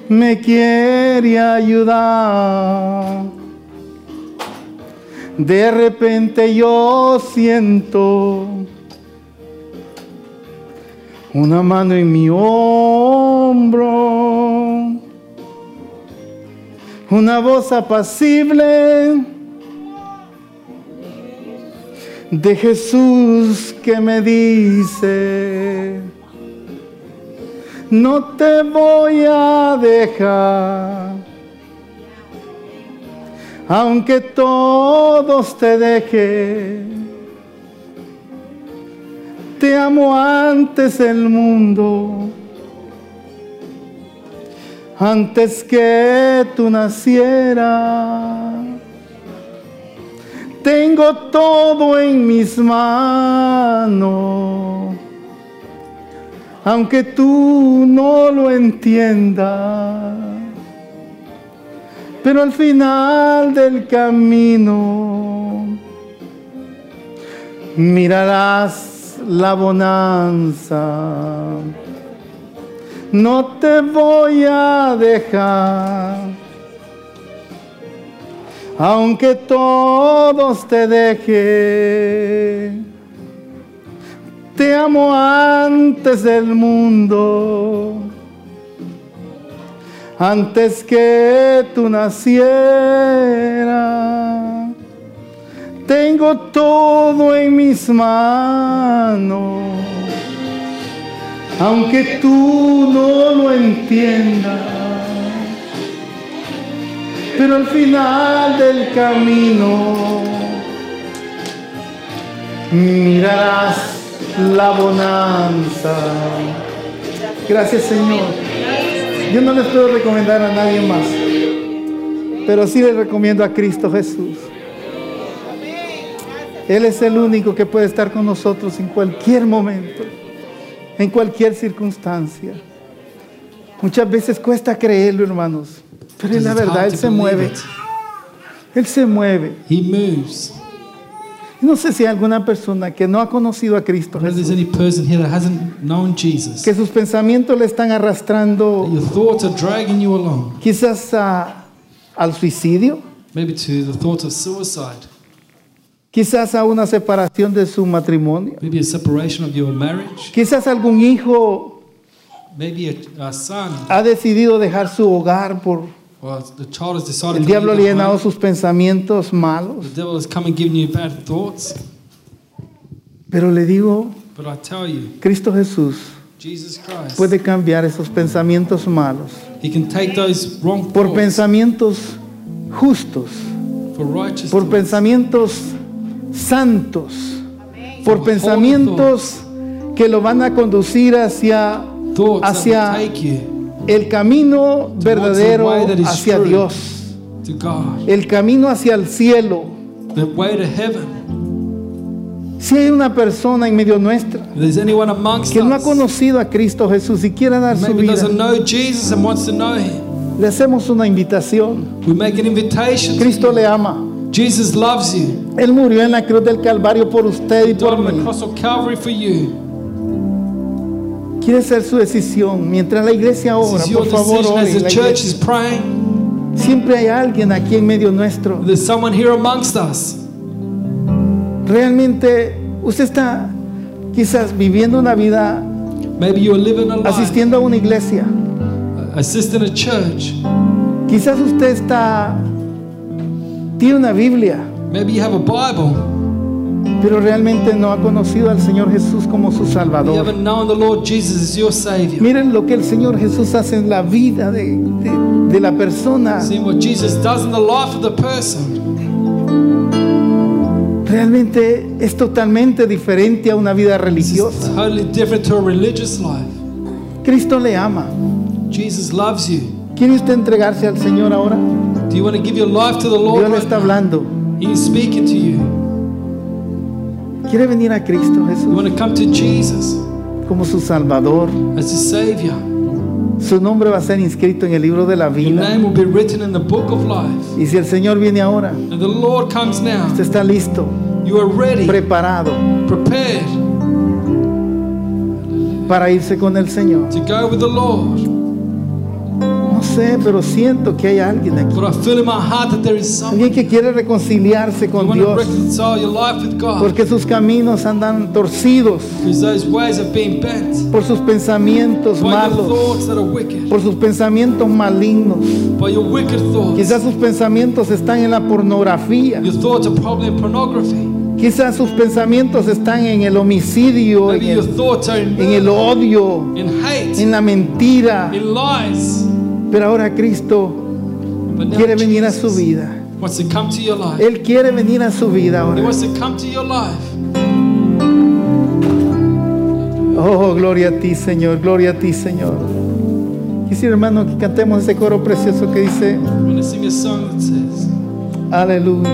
me quiere ayudar. De repente yo siento una mano en mi hombro, una voz apacible de Jesús que me dice, no te voy a dejar, aunque todos te dejen. Te amo antes el mundo, antes que tú nacieras. Tengo todo en mis manos, aunque tú no lo entiendas. Pero al final del camino mirarás la bonanza. No te voy a dejar aunque todos te dejen. Te amo antes del mundo, antes que tú nacieras. Tengo todo en mis manos, aunque tú no lo entiendas. Pero al final del camino mirarás la bonanza. Gracias Señor. Yo no les puedo recomendar a nadie más, pero sí les recomiendo a Cristo Jesús. Él es el único que puede estar con nosotros en cualquier momento, en cualquier circunstancia. Muchas veces cuesta creerlo, hermanos, pero es la verdad, Él to se mueve. it. Él se mueve. He moves. No sé si hay alguna persona que no ha conocido a Cristo Jesús, que sus pensamientos le están arrastrando That your thoughts are dragging you along. quizás a- al suicidio, Maybe to the thought of suicide. Quizás a una separación de su matrimonio, Maybe a separation of your marriage. quizás algún hijo Maybe a, a son ha decidido dejar su hogar por or the child has decided el diablo ha llenado sus pensamientos malos. The devil has come and given you bad thoughts. Pero le digo, But I tell you, Cristo Jesús Jesus Christ, puede cambiar esos pensamientos malos He can take those wrong por thoughts pensamientos justos, for righteous por thoughts, pensamientos santos, por pensamientos que lo van a conducir hacia, hacia el camino verdadero hacia. Dios, el camino hacia el cielo. the way to heaven. Si hay una persona en medio nuestra que no ha conocido a Cristo Jesús y quiera dar su vida, le hacemos una invitación. we make an invitation. to Cristo le ama. Jesus loves you. Él murió en la cruz del Calvario por usted y por mí. Quiere ser su decisión. Mientras la iglesia ora, por favor, ore. la church iglesia. is praying. Siempre hay alguien aquí en medio nuestro. There's someone here amongst us. Realmente usted está quizás viviendo una vida Maybe you're living a life, asistiendo a una iglesia. assisting a church. Quizás usted está tiene una Biblia, Maybe you have a Bible. pero realmente no ha conocido al Señor Jesús como su Salvador. Miren lo que el Señor Jesús hace en la vida de, de- de la persona. Realmente es totalmente diferente a una vida religiosa. totally different to a religious life. Cristo le ama. Jesus loves you. ¿Quiere usted entregarse al Señor ahora? Do you want to give your life to the Lord? Dios le right está now? hablando. He's speaking to you. ¿Quiere venir a Cristo You Jesús want to come to Jesus como su Salvador? as your Savior. Su nombre va a ser inscrito en el libro de la Your vida. name will be written in the book of life. Y si el Señor viene ahora, And the Lord comes now. usted está listo, You are ready, preparado prepared para irse con el Señor. to go with the Lord. Sé, pero siento que hay alguien aquí. But I feel in my heart that there is someone Alguien que quiere reconciliarse con Dios. reconcile your life with God. Porque sus caminos andan torcidos Because those ways have been bent por sus pensamientos malos, thoughts that are wicked, por sus pensamientos malignos. by your wicked thoughts. Quizás sus pensamientos están en la pornografía. Your thoughts are probably in pornography. Quizás sus pensamientos están en el homicidio, en el, thoughts are in, en el odio, en la mentira. Pero ahora Cristo quiere venir a su vida. Él quiere venir a su vida ahora. Oh, gloria a ti, Señor. Gloria a ti, Señor. Quisiera, hermano, que cantemos ese coro precioso que dice, aleluya.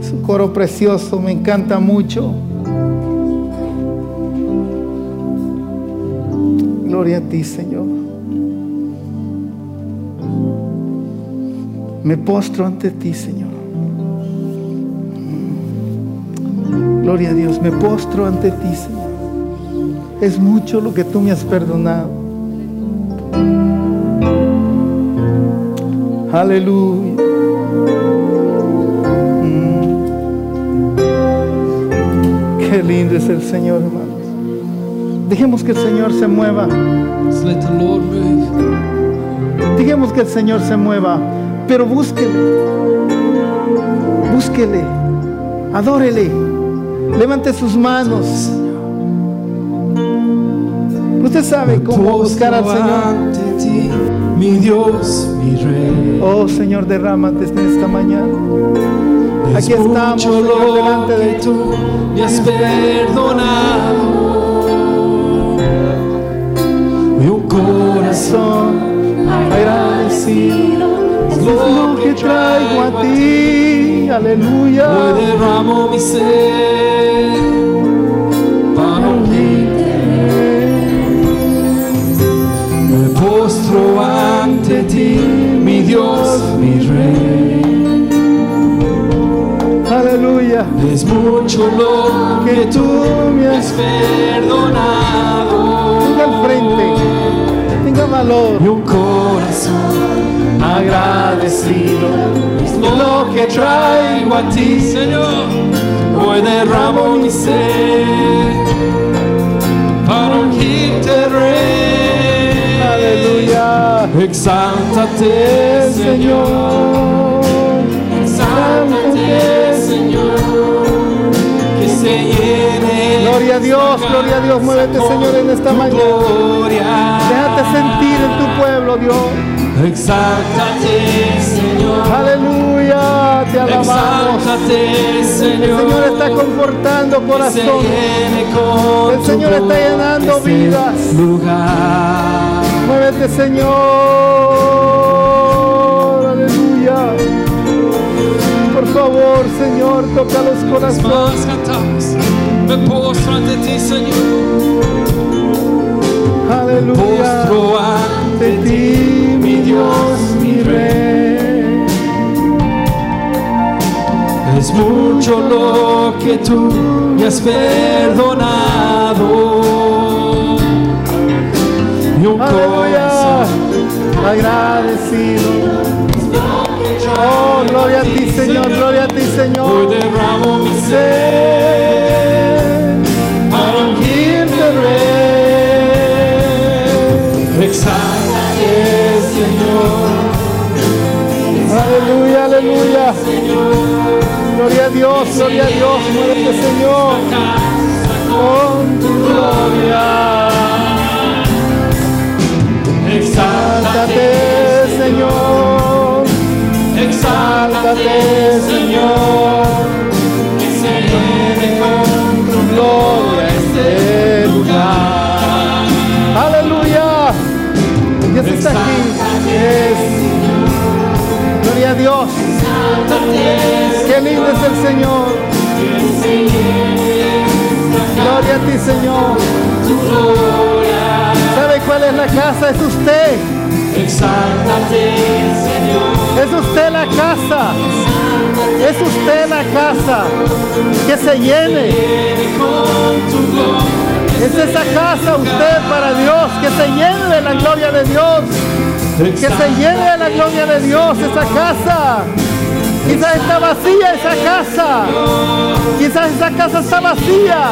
Es un coro precioso, me encanta mucho. Gloria a ti, Señor. Me postro ante ti, Señor. Gloria a Dios, me postro ante ti, Señor. Es mucho lo que tú me has perdonado. Aleluya. Mm. Qué lindo es el Señor, hermanos. Dejemos que el Señor se mueva. Dejemos que el Señor se mueva. Pero búsquele. Búsquele. Adórele. Levante sus manos. Usted sabe cómo buscar al Señor. mi Dios, mi Rey. Oh Señor, derrámate esta mañana. Aquí estamos, Señor, delante de ti. me has perdonado. Y un corazón agradecido es lo que traigo a ti. Aleluya. Hoy derramo mi ser para Me postro ante ti, mi Dios, mi Rey. Aleluya. Es mucho lo Que tú me has perdonado. Venga al frente. Tenga valor. Y un corazón agradecido es lo que traigo a ti, Señor. Hoy derramo mi ser para ungirte, Rey. Aleluya. Exáltate, Señor. Exáltate, Gloria a Dios, gloria a Dios. Muévete, Señor, en esta mañana. Déjate sentir en tu pueblo, Dios. Exáltate, Señor. Aleluya. Te alabamos. El Señor. Está confortando corazones. El Señor está llenando vidas. Muévete, Señor. Favor, Señor, toca los corazones. Me postro ante ti, Señor. Aleluya. Postro ante ti, mi Dios, mi Rey. Es mucho lo que tú me has perdonado. Y un corazón Agradecido. Oh, gloria a ti, Señor. Gloria a ti, hoy Señor. derramo mi ser para ungirte, Rey. Exáltate, Señor. Aleluya, aleluya. Gloria a Dios, gloria a Dios. Muévete, Señor. Con tu gloria. Exáltate, Señor. Exáltate, Señor. Que se llene con tu Gloria este lugar. Aleluya. Dios está aquí. Es. Gloria a Dios. Qué lindo es el Señor. Gloria a ti, Señor. ¿Sabe cuál es la casa? Es usted. Exáltate, Señor. Es usted la casa. Es usted la casa. Que se llene. Es esa casa usted para Dios. Que se llene de la gloria de Dios. Que se llene de la gloria de Dios esa casa. Quizás está vacía esa casa. Quizás esa casa está vacía.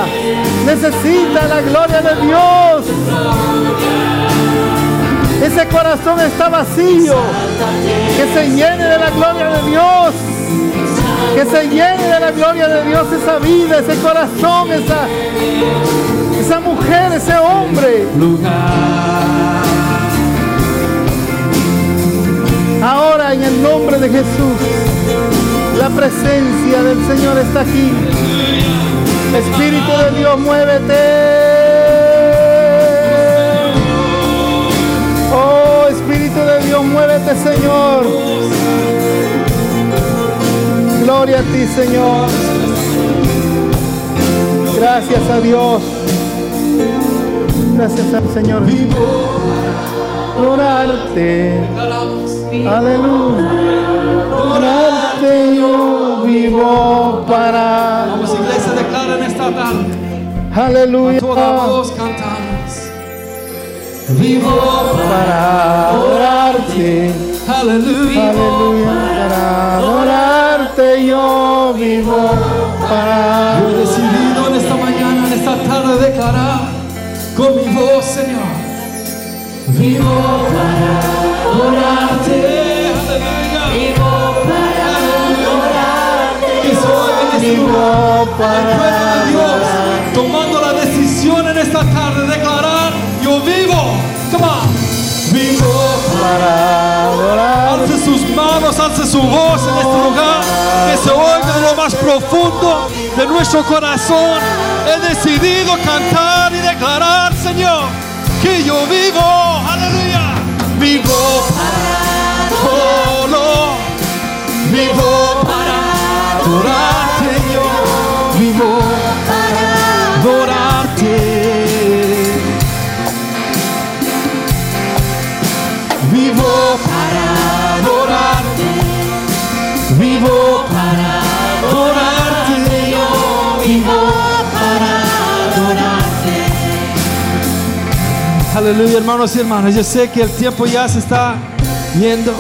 Necesita la gloria de Dios. Ese corazón está vacío. Que se llene de la gloria de Dios. Que se llene de la gloria de Dios esa vida, ese corazón, esa, esa mujer, ese hombre. Ahora en el nombre de Jesús, la presencia del Señor está aquí. Espíritu de Dios, muévete. Muévete, Señor. Gloria a ti, Señor. Gracias a Dios. Gracias al Señor. Orarte. Aleluya. Orarte yo vivo para. Vamos, iglesia, declara en esta tarde. Aleluya. A toda voz cantamos. Vivo Para adorarte. Aleluya. Aleluya. Para adorarte yo vivo para. Yo he decidido en esta mañana con mi voz, Señor. Vivo para adorarte. Aleluya. Vivo para adorarte. Que en este pueblo de Dios tomando la decisión en esta tarde de declarar: Yo vivo. Come on. Vivo Para adorar. Alce sus manos, alce su voz en este lugar, que se oiga en lo más profundo de nuestro corazón. He decidido cantar y declarar, Señor, que yo vivo, aleluya, vivo para solo, vivo para adorarte, yo vivo Vivo para adorarte, vivo para adorarte, yo vivo para adorarte. Aleluya, hermanos y hermanas. Yo sé que el tiempo ya se está yendo,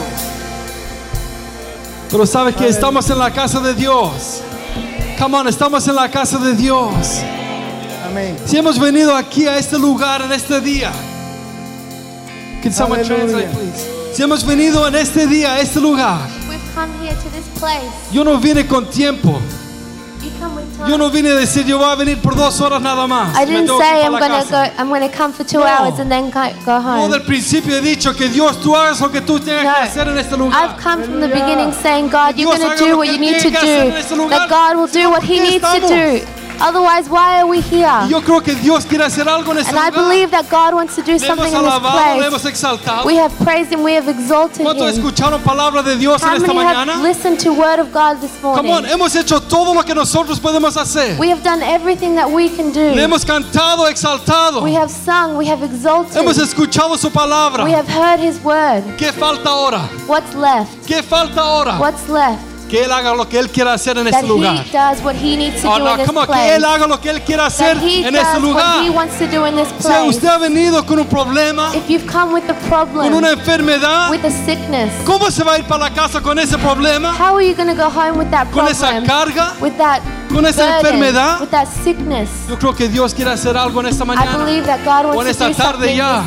pero sabes que estamos en la casa de Dios. Come on, estamos en la casa de Dios. Amén. Si hemos venido aquí a este lugar en este día, can someone translate, please? Si hemos venido en este día a este lugar, We've come here to this place. yo no vine con tiempo. You come with time. Yo no vine a decir yo voy a venir por dos horas nada más. I Me didn't tengo que ir say para I'm la gonna casa. go. I'm gonna come for two No. hours and then go, go Yo home. del principio he dicho que Dios tú hagas lo que tú tengas No. que hacer en este lugar. I've come from the beginning saying, God, you're Dios gonna haga lo do what que you need to tiene que hacer en do. este lugar. That God will do what He ¿Por qué needs to estamos? do. Otherwise, why are we here? yo creo que Dios quiere hacer algo en este And I lugar. believe that God wants to do Le something hemos in this alabado, le hemos place. exaltado. We have praised Him. We have exalted ¿Cuántos Him. escucharon palabra de Dios en How esta many have mañana? listened to Word of God this Come on, morning? hemos hecho todo lo que nosotros podemos hacer. We have done everything that we can Le do. hemos cantado, exaltado. We have sung. We have exalted. Hemos escuchado su palabra. We have heard His Word. ¿Qué falta ahora? What's left? ¿Qué falta ahora? What's left? Que Él haga lo que Él quiera hacer en este lugar. Oh, no, come on, que. Él haga lo que Él quiera hacer en este lugar. Si usted ha venido con un problema, If you've come with a con problem, una enfermedad, with a sickness, ¿cómo se va a ir para la casa con ese problema? how are you going to go home with that Con esa problem? carga, With that con esa burden, enfermedad. with that sickness? Yo creo que Dios quiere hacer algo en esta mañana. O en esta tarde ya.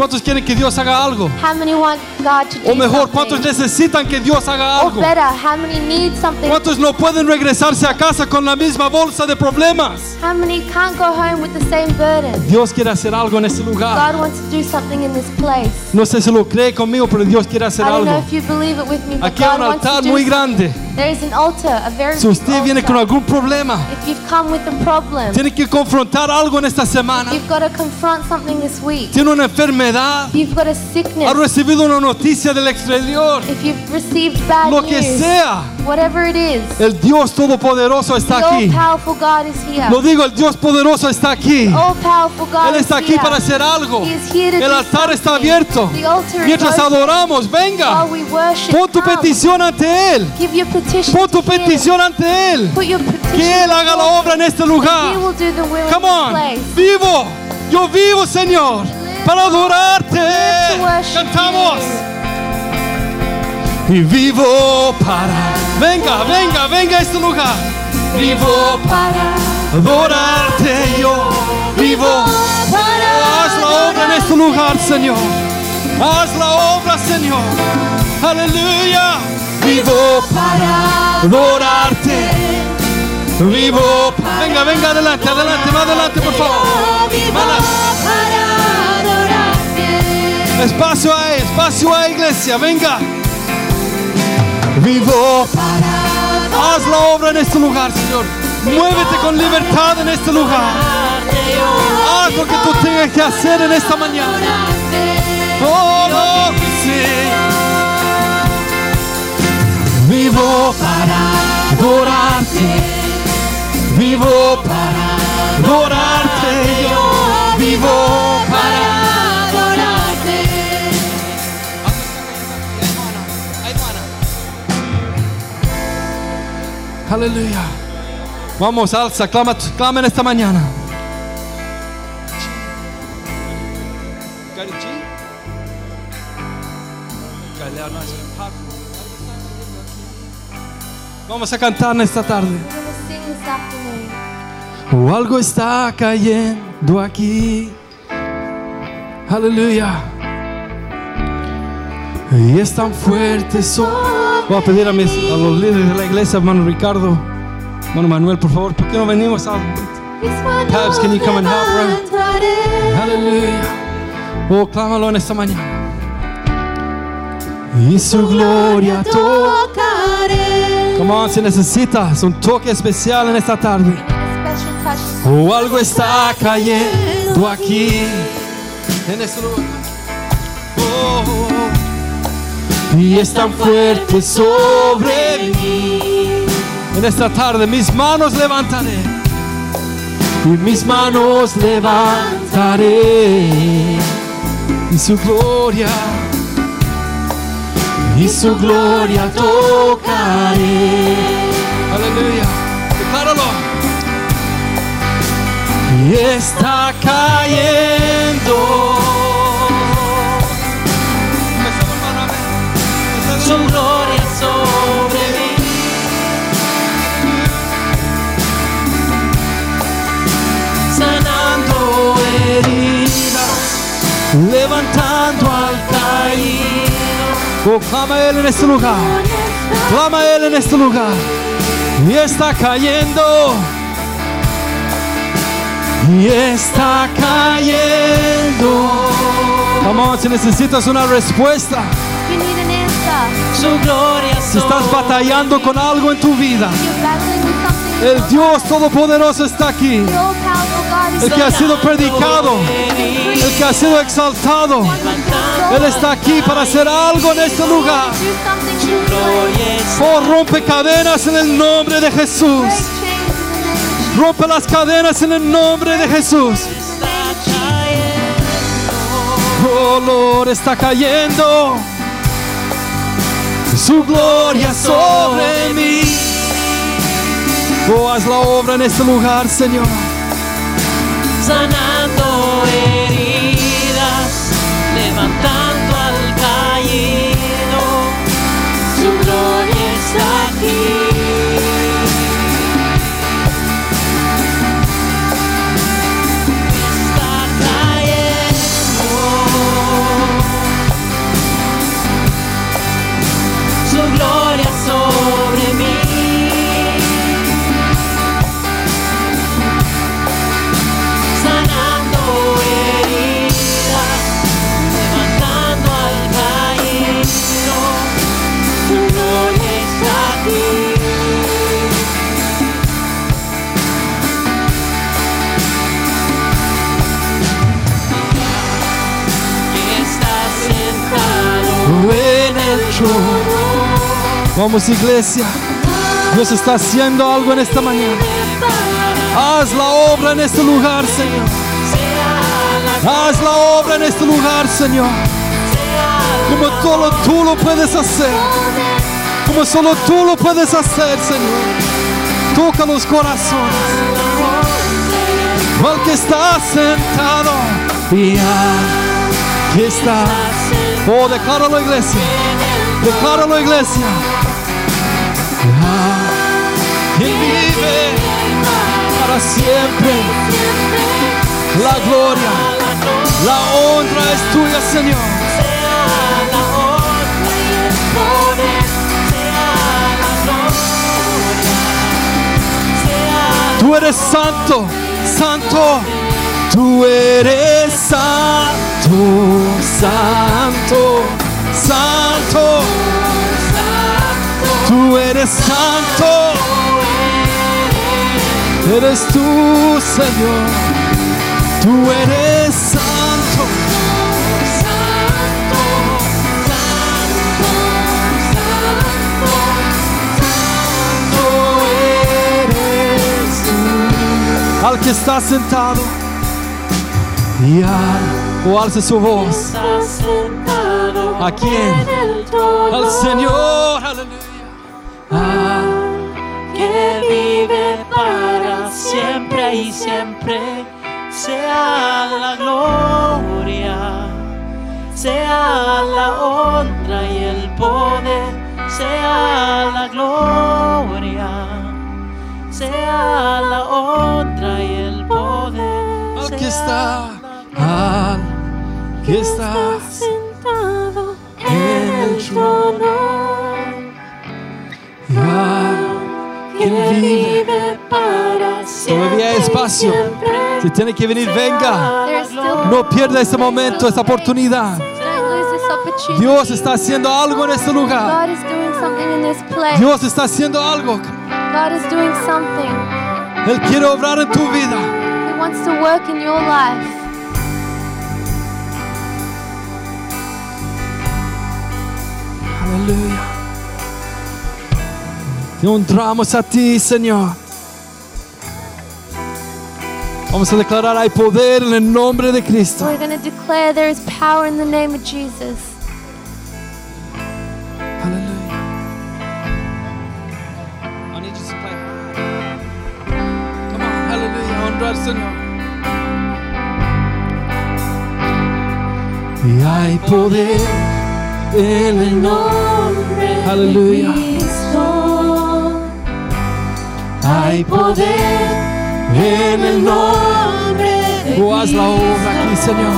¿Cuántos quieren que Dios haga algo? How many want God to do O mejor, ¿cuántos something? necesitan que Dios haga Or algo? better, how many need something? ¿Cuántos no pueden regresarse a casa con la misma bolsa de problemas? How many can't go home with the same burden? Dios quiere hacer algo en este lugar. God wants to do something in this place. No sé si lo cree conmigo, pero Dios quiere hacer I don't know algo. if you believe it with me, but Aquí hay un altar muy grande. There is an altar, a very Si usted viene con algún problema, If you've come with a problem, tiene que confrontar algo en esta semana. you've got to confront something this week. Tiene una enfermedad, If you've got a ha sickness, recibido una noticia del exterior, if you've received bad lo que news, sea. Whatever it is, El Dios Todopoderoso the está aquí. all-powerful God is here. Lo digo, el Dios Poderoso está aquí. God Él is está aquí here. para hacer algo. He is here to El altar está abierto. The Mientras adoramos, While venga. we worship, Pon tu petición ante Él. Give your petition Pon tu petición ante Él. Put your petition Que Él haga la obra en este He lugar. will do the will Come on. Vivo. Yo vivo, Señor. Para adorarte. Cantamos. Y vivo para. Venga, venga, venga a este lugar. Vivo para adorarte. Yo vivo. Haz la obra en este lugar, Señor. Haz la obra, Señor. Aleluya. Vivo para adorarte. Vivo. Venga, venga, adelante, adelante, más adelante, por favor. Espacio ahí, espacio ahí, iglesia, venga. Vivo. Haz la obra en este lugar, Señor. Muévete con libertad en este lugar. Haz lo que tú tengas que hacer en esta mañana. Oh, lo que sí. Vivo para adorarte. Vivo para adorarte. Aleluya. Vamos, alza, clama, clama en esta mañana. Vamos a cantar en esta tarde. We're going to sing this afternoon. O algo está cayendo aquí. Aleluya. Y es tan fuerte. so- Voy a pedir a, mis, a los líderes de la iglesia, hermano Ricardo, hermano Manuel, por favor, ¿por qué no venimos a... Pabs, can you come and help, bro? Aleluya. Oh, clámalo en esta mañana. Y su gloria tocaré. Come on, si necesitas un toque especial en esta tarde. O algo está cayendo aquí en este lugar. Oh, oh, oh. Y es tan fuerte sobre mí. En esta tarde mis manos levantaré. Y mis manos levantaré. Y su gloria. Y su gloria tocaré. Aleluya. Decláralo y está cayendo. Oh, clama a Él en este lugar. Clama a Él en este lugar. Y está cayendo y está cayendo. Vamos, si necesitas una respuesta, si estás batallando con algo en tu vida, el Dios. Todopoderoso está aquí. El que ha sido predicado, el que ha sido exaltado, Él está aquí para hacer algo en este lugar. Oh, rompe cadenas en el nombre de Jesús. Rompe las cadenas en el nombre de Jesús. Oh, está cayendo su gloria sobre mí. Oh, haz la obra en este lugar, Señor. Sanando heridas, levantando al caído, su gloria Vamos, iglesia. Dios está haciendo algo en esta mañana. Haz la obra en este lugar, Señor. Haz la obra en este lugar, Señor. Como solo tú lo puedes hacer. Como solo tú lo puedes hacer, Señor. Toca los corazones. Al que está sentado. Y aquí está. Oh, decláralo, iglesia. Decláralo, iglesia. Quien vive para siempre. La gloria, la honra es tuya, Señor. y Tú eres santo, santo. Tú eres santo, santo, santo. Tú eres santo. Eres tú, Señor. Tú eres santo. Santo eres tú. Al que está sentado y al, o alce su voz. está sentado ¿A quién? Al Señor, aleluya. Ah, que vive para siempre y siempre. Sea la gloria, sea la honra y el poder, sea la gloria, sea la honra y el poder. al que al que está sentado en el trono. Y al que vive. para siempre. Todavía hay espacio. Si tiene que venir, venga. No pierda este momento, esta oportunidad. Dios está haciendo algo en este lugar. Dios está haciendo algo. God is doing something. Él quiere obrar en tu vida. Aleluya. Te honramos a ti, Señor. Vamos a declarar hay poder en el nombre de Cristo. We're going to declare there is power in the name of Jesus. Aleluya. I need you to play hard. Come on, aleluya, honra al Señor. Y hay poder en el nombre. Aleluya. Hay poder en el nombre. Tú haz la obra aquí, Señor.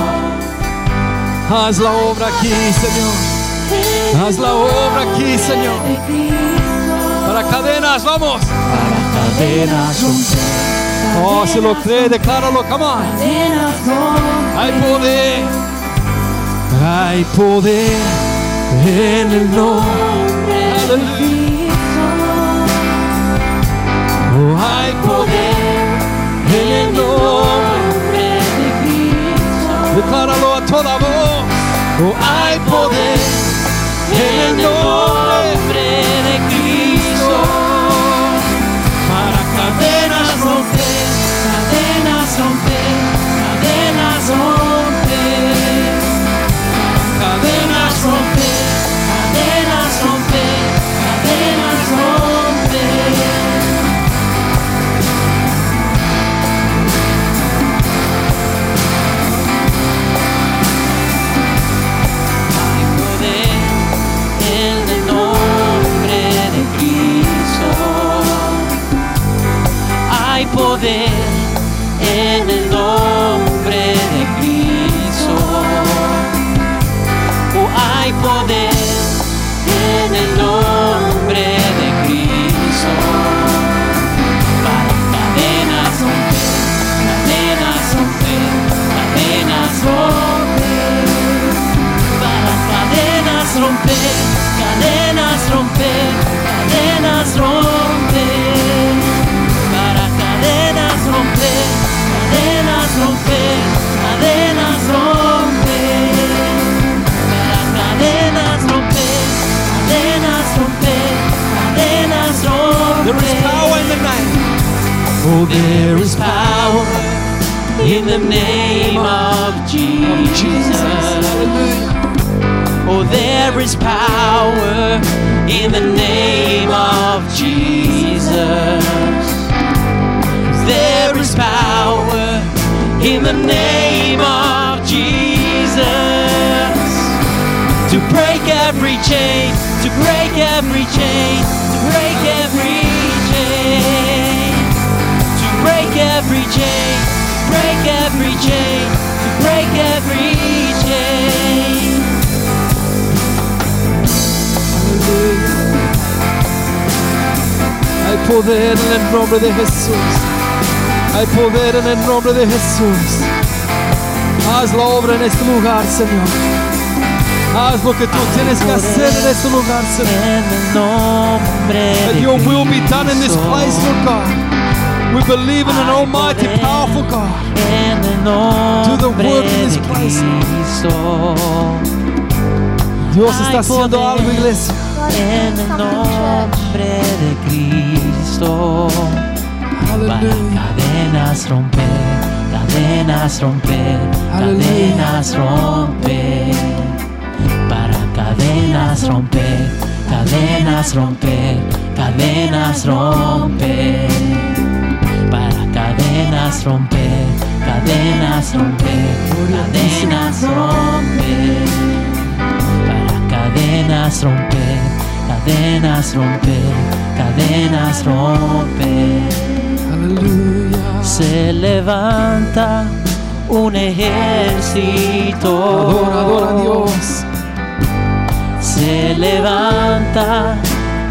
Haz la obra aquí, Señor. Haz la obra aquí, Señor. Para cadenas, vamos. Cadenas Oh, si lo cree, decláralo, come on. Hay poder, hay poder en el nombre. Aleluya. Oh, hay poder en el nombre de Cristo. Decláralo a toda voz. Oh, hay poder en el nombre romper, cadenas romper, cadenas romper, para cadenas romper, cadenas romper, cadenas romper, para cadenas romper, cadenas romper, cadenas romper. There is power in the name. Oh, there is power in the name of Jesus. Oh, there is power in the name of Jesus. There is power in the name of Jesus to break every chain, to break every chain, to break every chain, to break every chain, break every chain, to break every chain. Poder en el nombre de Jesús. Hay poder en el nombre de Jesús. Haz la obra en este lugar, Señor. Haz lo que tú tienes que hacer en este lugar, Señor. En el nombre That your will be done in this place, Lord God. We believe in an almighty, powerful God. En el Do the nombre work in this place. Dios está haciendo algo, iglesia. En el nombre de Cristo. Para Aleluya. cadenas romper, cadenas romper, cadenas romper. Para cadenas romper, cadenas romper, cadenas romper. Para cadenas romper, cadenas romper, cadenas romper. Para cadenas romper, cadenas romper, cadenas romper Aleluya. se levanta un ejército. Adora, adora a Dios. Se levanta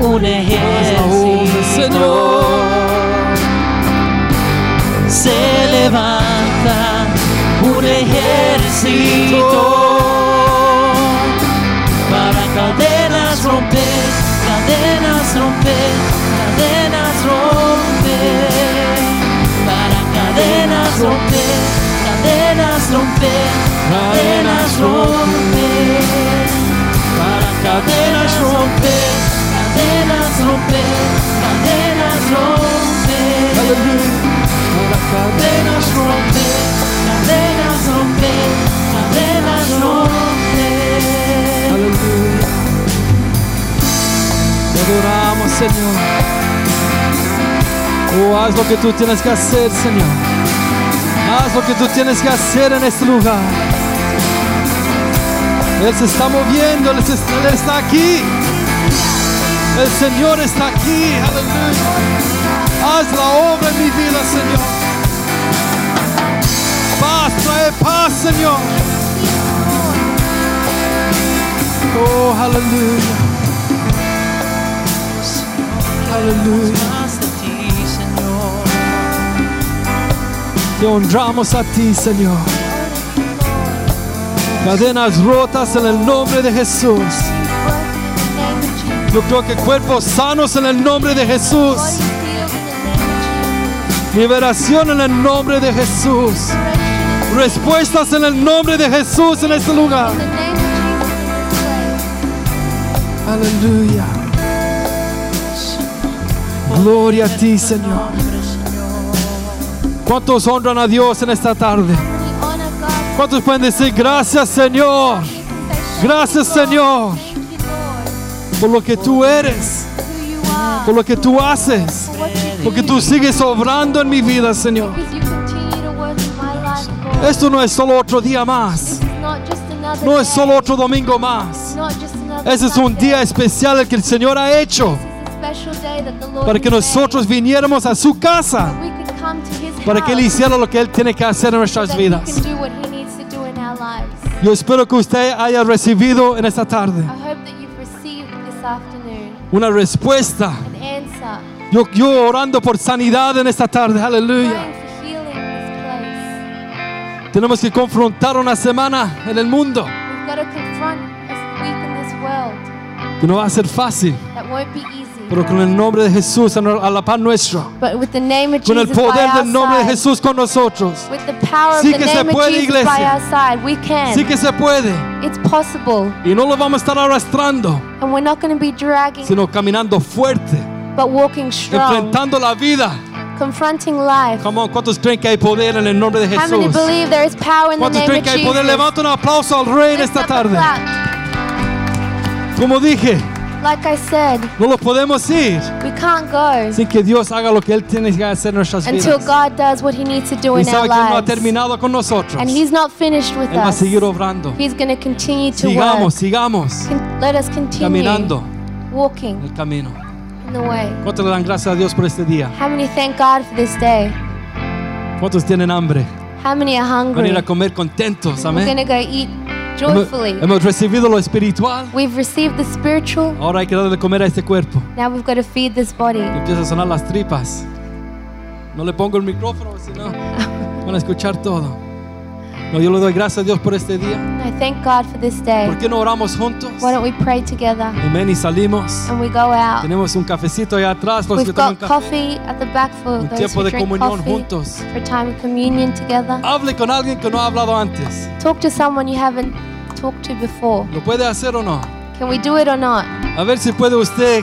un ejército. Se levanta un ejército cadenas romper, cadenas romper, para cadenas romper, cadenas romper, cadenas romper, para cadenas romper, cadenas romper, cadenas romper. Para cadenas romper, cadenas romper, cadenas romper. Adoramos, Señor. Oh, haz lo que tú tienes que hacer, Señor. Haz lo que tú tienes que hacer en este lugar. Él se está moviendo, Él, Él está aquí. El Señor está aquí. Aleluya. Haz la obra en mi vida, Señor. Paz, trae paz, Señor. Oh, aleluya. Aleluya. Te honramos a ti, Señor. Cadenas rotas en el nombre de Jesús. Yo creo que cuerpos sanos en el nombre de Jesús. Liberación en el nombre de Jesús. Respuestas en el nombre de Jesús en este lugar. Aleluya. Gloria a ti, Señor. ¿Cuántos honran a Dios en esta tarde? ¿Cuántos pueden decir gracias, Señor? Gracias, Señor, por lo que tú eres, por lo que tú haces, porque tú sigues obrando en mi vida, Señor. Esto no es solo otro día más, no es solo otro domingo más. Ese es un día especial que el Señor ha hecho para que nosotros viniéramos a su casa, para que Él hiciera lo que Él tiene que hacer en nuestras vidas. Yo espero que usted haya recibido en esta tarde una respuesta. Yo, yo orando por sanidad en esta tarde, aleluya. Tenemos que confrontar una semana en el mundo que no va a ser fácil, pero con el nombre de Jesús a la paz nuestro, But with the name of con el poder del nombre de Jesús con nosotros. with the power Sí que se puede, iglesia. Sí que se puede It's possible, y no lo vamos a estar arrastrando, and we're not going to be dragging, sino caminando fuerte, but walking strong, enfrentando la vida. confronting life. Come on, ¿cuántos creen que hay poder en el nombre de How many Jesús? believe there is power in the ¿Cuántos creen que hay poder? Levanta un aplauso al Rey en esta tarde. Como dije, Like I said, no lo podemos ir we can't go sin que Dios haga lo que Él tiene que hacer en nuestras until vidas. God does what He needs to do Y in our sabe que Él no ha lives. terminado con nosotros. And Él He's not finished with va a us. seguir obrando. He's going to continue to Sigamos, work. sigamos Con- Let us continue caminando walking el camino. in the way. ¿Cuántos le dan gracias a Dios por este día? How many thank God for this day? ¿Cuántos tienen hambre? How many are Van a hungry? ir a comer contentos, We're going amén. to go eat joyfully. hemos recibido lo espiritual. We've received the spiritual. Ahora hay que darle de comer a este cuerpo. Now we've got to feed this body. Y empieza a sonar las tripas. No le pongo el micrófono, si no van a escuchar todo. No, yo le doy gracias a Dios por este día. I thank God for this day. ¿Por qué no oramos juntos? Why don't we pray together Amén y salimos. and we go out? Tenemos un cafecito allá atrás, los que We've toman got coffee at the back for Un those tiempo who de drink comunión coffee juntos. for a time of communion together. Hable con alguien que no ha hablado antes. Talk to someone you haven't talked to before. ¿Lo puede hacer o no? Can we do it or not? A ver si puede usted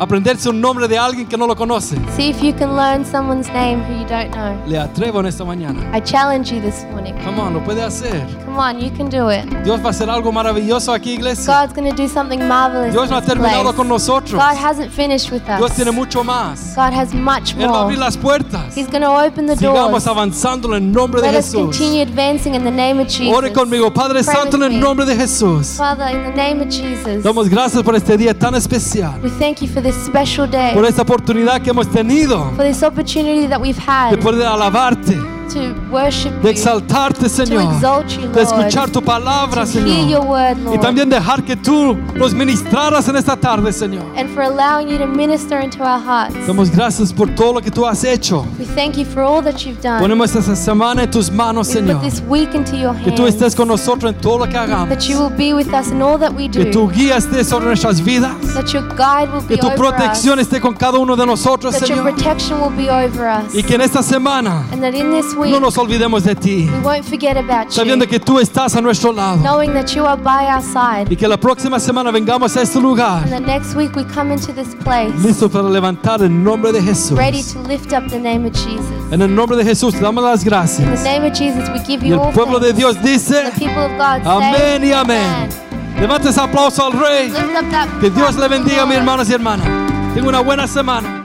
aprenderse un nombre de alguien que no lo conoce. See if you can learn someone's name who you don't know. Le atrevo en esta mañana. I challenge you this morning. Come on, lo puede hacer. Come on, you can do it. Dios va a hacer algo maravilloso aquí, iglesia. God's going to do something marvelous Dios no ha in this terminado place. con nosotros. God hasn't finished with Dios us. tiene mucho más. God has much Él va a abrir more. las puertas. He's going to open the Sigamos doors. avanzando en el nombre de Let us Jesús. continue advancing in the name of Jesus. Ore conmigo, Padre Pray Santo, en with el me. nombre de Jesús. Father, in the name of Jesus, Damos gracias por este día tan especial, we thank you for this special day, por esta oportunidad que hemos tenido for this opportunity that we've de had poder alabarte, to worship de you, exaltarte, to Señor, exalt you, de escuchar Lord, tu palabra, to hear your Señor, word, y Lord, también dejar que tú nos ministraras en esta tarde, Señor. and for allowing you to minister into our hearts. Damos gracias por todo lo que tú has hecho. We thank you for all that you've done. Ponemos esta semana en tus manos, We Señor. put this week into your Que tú estés con nosotros en todo lo que hagamos. That you will be with us in all that we Que do. tu guía esté sobre nuestras vidas. That your guide will Que be tu over protección us. esté con cada uno de nosotros, That your Señor. protection will be over us. Y que en esta semana And that in this week no nos olvidemos de ti. we won't forget about Sabiendo you. que tú estás a nuestro lado. Knowing that you are by our side. Y que la próxima semana vengamos a este lugar. And the next week we come into this place Listos para levantar en nombre de Jesús. ready to lift up the name of Jesus. En el nombre de Jesús te damos las In the gracias. name of Jesus we give Y you el all pueblo de. Dios dice, The people of God amén y amén. Levante ese aplauso al Rey. Lift up that Que Dios le bendiga, mis hermanos y hermanas. Tenga una buena semana.